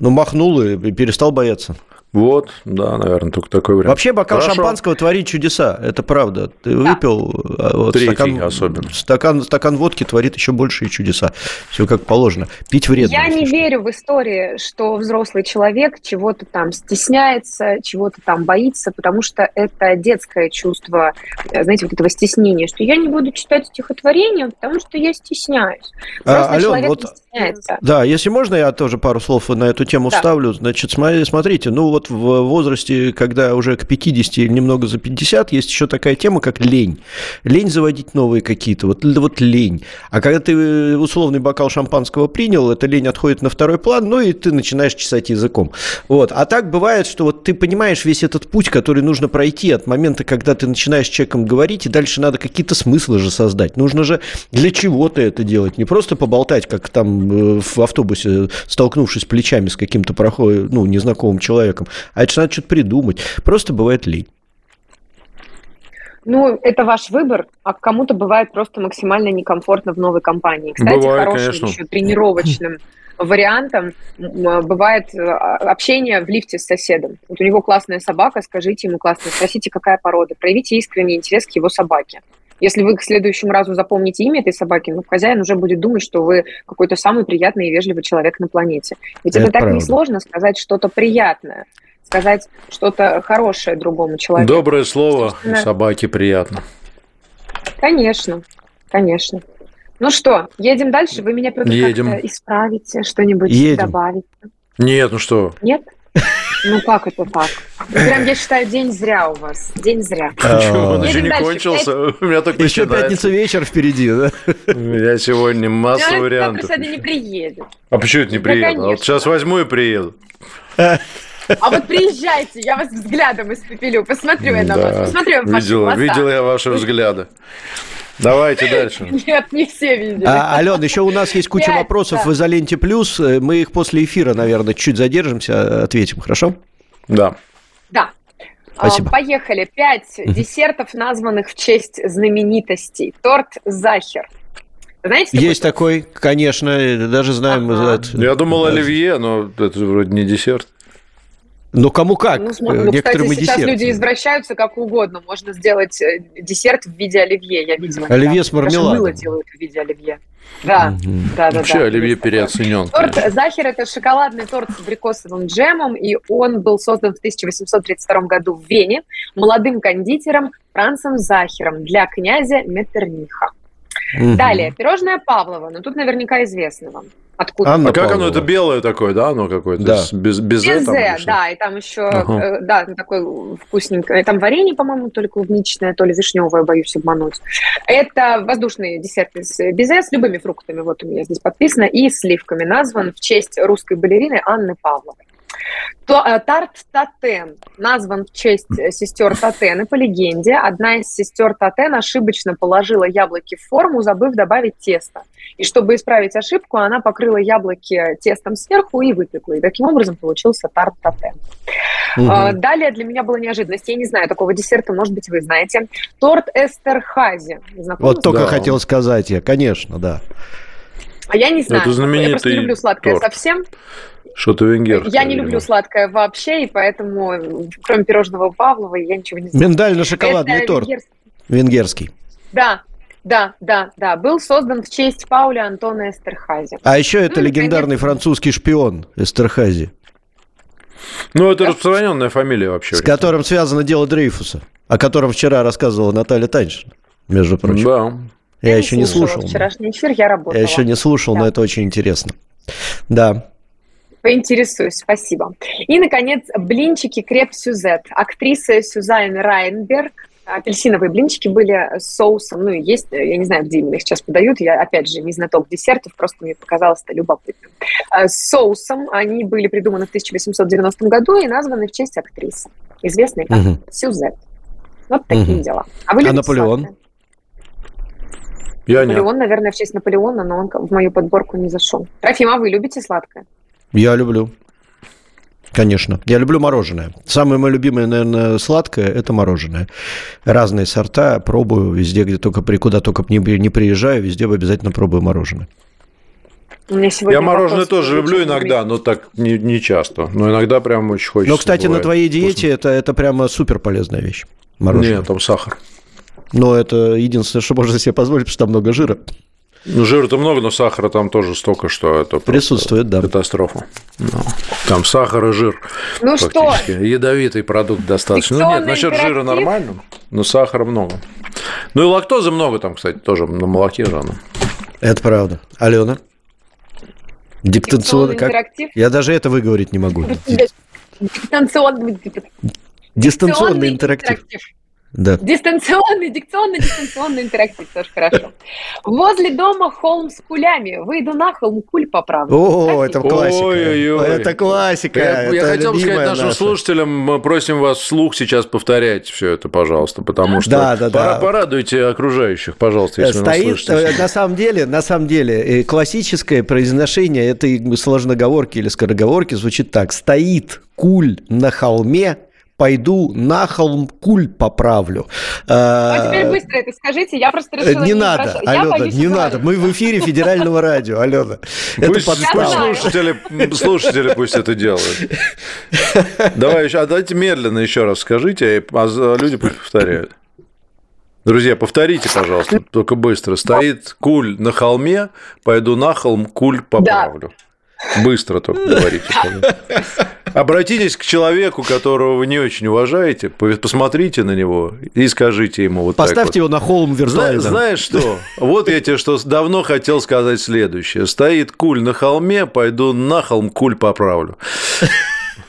Ну, махнул и перестал бояться. Вот, да, наверное, только такой вариант. Вообще бокал Хорошо. шампанского творит чудеса, это правда. Ты да. выпил а вот, Третий стакан, особенно. Стакан, стакан водки творит еще большие чудеса. Все как положено. Пить вредно. Я не верю в истории, что взрослый человек чего-то там стесняется, чего-то там боится, потому что это детское чувство, знаете, вот этого стеснения, что я не буду читать стихотворение, потому что я стесняюсь. Взрослый а, Ален, человек вот, не стесняется. Да, если можно, я тоже пару слов на эту тему да. вставлю. Значит, смотрите, ну вот в возрасте, когда уже к 50 или немного за 50, есть еще такая тема, как лень. Лень заводить новые какие-то, вот, вот лень. А когда ты э, условный бокал шампанского принял, эта лень отходит на второй план, ну и ты начинаешь чесать языком. Вот. А так бывает, что вот ты понимаешь весь этот путь, который нужно пройти от момента, когда ты начинаешь с человеком говорить, и дальше надо какие-то смыслы же создать. Нужно же для чего-то это делать, не просто поболтать, как там э, в автобусе, столкнувшись плечами с каким-то проходом, ну, незнакомым человеком, а это же надо что-то придумать. Просто бывает лень. Ну, это ваш выбор, а кому-то бывает просто максимально некомфортно в новой компании. Кстати, бывает, хорошим конечно. еще тренировочным вариантом бывает э, общение в лифте с соседом. Вот у него классная собака, скажите ему классно, спросите, какая порода, проявите искренний интерес к его собаке. Если вы к следующему разу запомните имя этой собаки, ну, хозяин уже будет думать, что вы какой-то самый приятный и вежливый человек на планете. Ведь это, это так правда. несложно сказать что-то приятное сказать что-то хорошее другому человеку. Доброе слово собаке приятно. Конечно, конечно. Ну что, едем дальше? Вы меня едем. исправите, что-нибудь едем. добавите? Нет, ну что? Нет? Ну как это так? Прям, я считаю, день зря у вас. День зря. Почему? Он еще не кончился. У меня только Еще пятница вечер впереди, да? У меня сегодня масса вариантов. сегодня не приедет. А почему это не приеду? Вот сейчас возьму и приеду. А вот приезжайте, я вас взглядом испепелю, посмотрю я на вас, посмотрю в видела, видела я ваши взгляды. Давайте дальше. Нет, не все видели. А, Ален, еще у нас есть куча Пять, вопросов да. в изоленте плюс. Мы их после эфира, наверное, чуть задержимся, ответим, хорошо? Да. Да. Спасибо. Поехали. Пять десертов, названных в честь знаменитостей. Торт Захер. Знаете, Есть такой, конечно, даже знаем. Ага. Я думал оливье, но это вроде не десерт. Ну, кому как? Ну, ну, Некоторым кстати, и сейчас люди извращаются как угодно. Можно сделать э, десерт в виде оливье, я видела. Оливье с Даже мармеладом. мыло делают в виде оливье. Да, Мгм. да, да. Вообще да, Оливье переоценен. Торт конечно. Захер – это шоколадный торт с абрикосовым джемом, и он был создан в 1832 году в Вене молодым кондитером Францем Захером для князя Меттерниха. Мгм. Далее, пирожное Павлова, ну тут наверняка известно вам. Откуда? Анна А как оно? Павлова. Это белое такое, да? Оно какое-то? Да. Без, без, Безе, там да, и там еще, Ага. э, да, такой вкусненькое. Там варенье, по-моему, то ли клубничное, то ли вишневое, боюсь обмануть. Это воздушный десерт из безе с любыми фруктами, вот у меня здесь подписано, и сливками назван в честь русской балерины Анны Павловой. Э, тарт Татен назван в честь э, сестер Татен. И по легенде, одна из сестер Татен ошибочно положила яблоки в форму, забыв добавить тесто. И чтобы исправить ошибку, она покрыла яблоки тестом сверху и выпекла. И таким образом получился тарт Татен. А, Далее для меня была неожиданность. Я не знаю такого десерта, может быть, вы знаете. Торт Эстерхази. Знакомы Вот только Да. хотел сказать я, конечно, да. А я не знаю. Это такое. Я просто не знаменитый люблю сладкое торт. совсем. Что-то венгерское. Я не видимо. люблю сладкое вообще, и поэтому, кроме пирожного Павлова, я ничего не знаю. Миндально-шоколадный торт венгерский- венгерский. Да, да, да, да. Был создан в честь Пауля Антона Эстерхази. А еще это Ну, легендарный конечно. французский шпион Эстерхази, Ну, это распространенная фамилия вообще. с которым связано дело Дрейфуса, о котором вчера рассказывала Наталья Таньшина, между прочим. Да. Я, еще не слушал. Вчерашний эфир я работала. Я еще не слушал, но Да. это очень интересно. Да. Поинтересуюсь, спасибо. И, наконец, блинчики Креп Сюзетт. Актриса Сюзанн Райхенберг. Апельсиновые блинчики были с соусом, ну, и есть, я не знаю, где именно их сейчас подают, я, опять же, не знаток десертов, просто мне показалось это любопытным. А, С соусом они были придуманы в 1890 году и названы в честь актрисы, известной как Мгм. Сюзет. Вот такие Мгм. дела. А вы А любите Наполеон? сладкое? Я нет. Наполеон, наверное, в честь Наполеона, но он в мою подборку не зашел. Трофим, а вы любите сладкое? Я люблю. Конечно. Я люблю мороженое. Самое мое любимое, наверное, сладкое – это мороженое. Разные сорта пробую везде, где только куда только не, не приезжаю, везде обязательно пробую мороженое. Я мороженое вопрос тоже люблю иногда, но так не, не часто. Но иногда прям очень хочется. Но, кстати, на бывает. твоей диете это, это прямо супер полезная вещь. Мороженое. Нет, там сахар. Но это единственное, что можно себе позволить, потому что там много жира. Ну, жира-то много, но сахара там тоже столько, что это Присутствует, да. катастрофа. Ну, там сахар и жир Ну что, фактически. Ядовитый продукт достаточно. Ну, нет, насчет жира интерактив. нормально, но сахара много. Ну, и лактозы много там, кстати, тоже на молоке рано. Это правда. Алена? Диктационный как? интерактив? Я даже это выговорить не могу. дистанционный, Дистанционный интерактив. Да. Дистанционный, дикционный, дистанционный интерактив, тоже хорошо. Возле дома холм с кулями. Выйду на холм, куль поправлю. О, это классика. Ой-ой-ой. Это классика. Я, я это хотел бы сказать любимая нашим наша. слушателям, мы просим вас вслух сейчас повторять все это, пожалуйста, потому что Да, да, пора- да. порадуйте окружающих, пожалуйста, если вы нас Стоит, слышите. э, на самом деле, на самом деле, э, классическое произношение этой сложноговорки или скороговорки звучит так. Стоит куль на холме, пойду на холм куль поправлю. Ну, а теперь Э, быстро это скажите, я просто э, решила Не надо, прошу- Алена, боюсь не говорить. надо. Мы в эфире федерального радио, Алена. Это Пусть, пусть слушатели, слушатели пусть это делают. Давай еще, а давайте медленно еще раз скажите, а за- люди пусть повторяют. Друзья, повторите, пожалуйста, только быстро. Стоит куль на холме, пойду на холм, куль поправлю. Быстро только говорите. Обратитесь к человеку, которого вы не очень уважаете, по- посмотрите на него и скажите ему вот так вот. Поставьте его на холм Зна- виртуально. Знаешь что? Вот я тебе что давно хотел сказать следующее. Стоит куль на холме, пойду на холм, куль поправлю.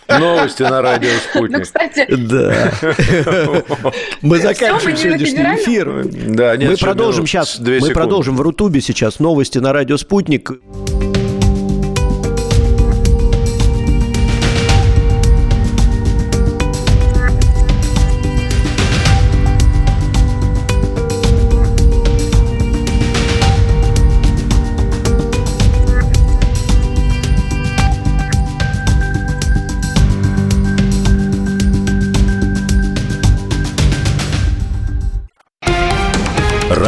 Новости на радио Ну, «Спутник». кстати, Да. Мы заканчиваем сегодняшний эфир. Да, нет, Мы продолжим сейчас. две Мы продолжим в Рутубе сейчас новости на радио Спутник.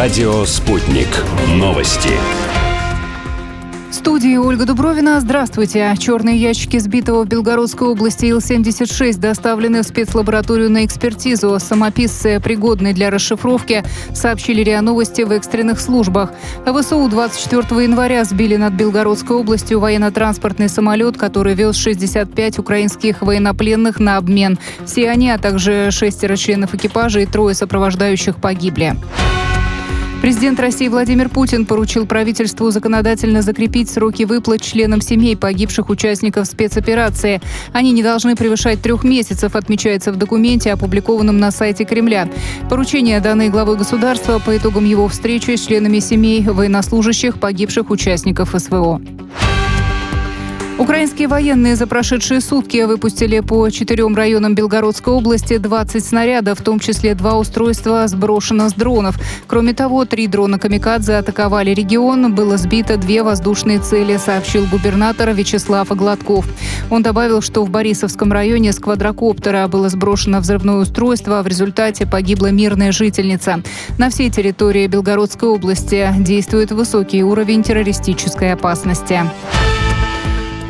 Радио «Спутник». Новости. В студии Ольга Дубровина. Здравствуйте. Черные ящики сбитого в Белгородской области Ил-76 доставлены в спецлабораторию на экспертизу. Самописцы, пригодные для расшифровки, сообщили РИА Новости в экстренных службах. ВСУ 24 января сбили над Белгородской областью военно-транспортный самолет, который вез 65 украинских военнопленных на обмен. Все они, а также шестеро членов экипажа и трое сопровождающих погибли. Президент России Владимир Путин поручил правительству законодательно закрепить сроки выплат членам семей погибших участников спецоперации. Они не должны превышать трех месяцев, отмечается в документе, опубликованном на сайте Кремля. Поручение данные главы государства по итогам его встречи с членами семей военнослужащих погибших участников СВО. Украинские военные за прошедшие сутки выпустили по четырем районам Белгородской области 20 снарядов, в том числе два устройства сброшено с дронов. Кроме того, три дрона «Камикадзе» атаковали регион. Было сбито две воздушные цели, сообщил губернатор Вячеслав Гладков. Он добавил, что в Борисовском районе с квадрокоптера было сброшено взрывное устройство, а в результате погибла мирная жительница. На всей территории Белгородской области действует высокий уровень террористической опасности.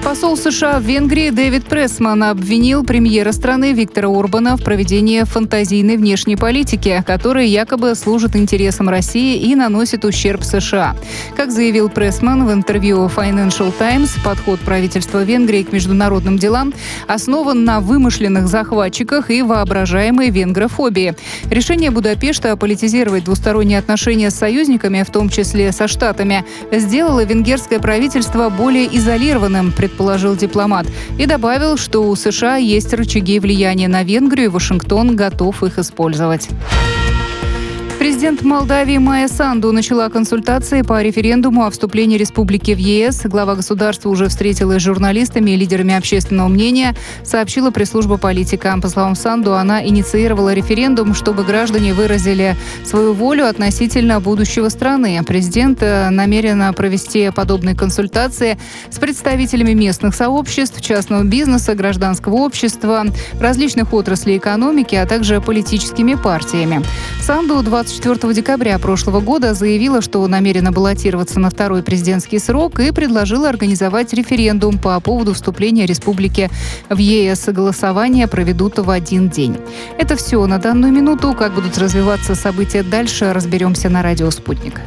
Посол США в Венгрии Дэвид Прессман обвинил премьера страны Виктора Орбана в проведении фантазийной внешней политики, которая якобы служит интересам России и наносит ущерб США. Как заявил Прессман в интервью Financial Times, подход правительства Венгрии к международным делам основан на вымышленных захватчиках и воображаемой венгрофобии. Решение Будапешта политизировать двусторонние отношения с союзниками, в том числе со Штатами, сделало венгерское правительство более изолированным, предположил дипломат, и добавил, что у США есть рычаги влияния на Венгрию, и Вашингтон готов их использовать. Президент Молдавии Майя Санду начала консультации по референдуму о вступлении республики в ЕС. Глава государства уже встретилась с журналистами и лидерами общественного мнения, сообщила пресс-служба политика. По словам Санду, она инициировала референдум, чтобы граждане выразили свою волю относительно будущего страны. Президент э, намерена провести подобные консультации с представителями местных сообществ, частного бизнеса, гражданского общества, различных отраслей экономики, а также политическими партиями. Санду 20 24 декабря прошлого года заявила, что намерена баллотироваться на второй президентский срок и предложила организовать референдум по поводу вступления республики в ЕС. Голосование проведут в один день. Это все на данную минуту. Как будут развиваться события дальше, разберемся на радио «Спутник».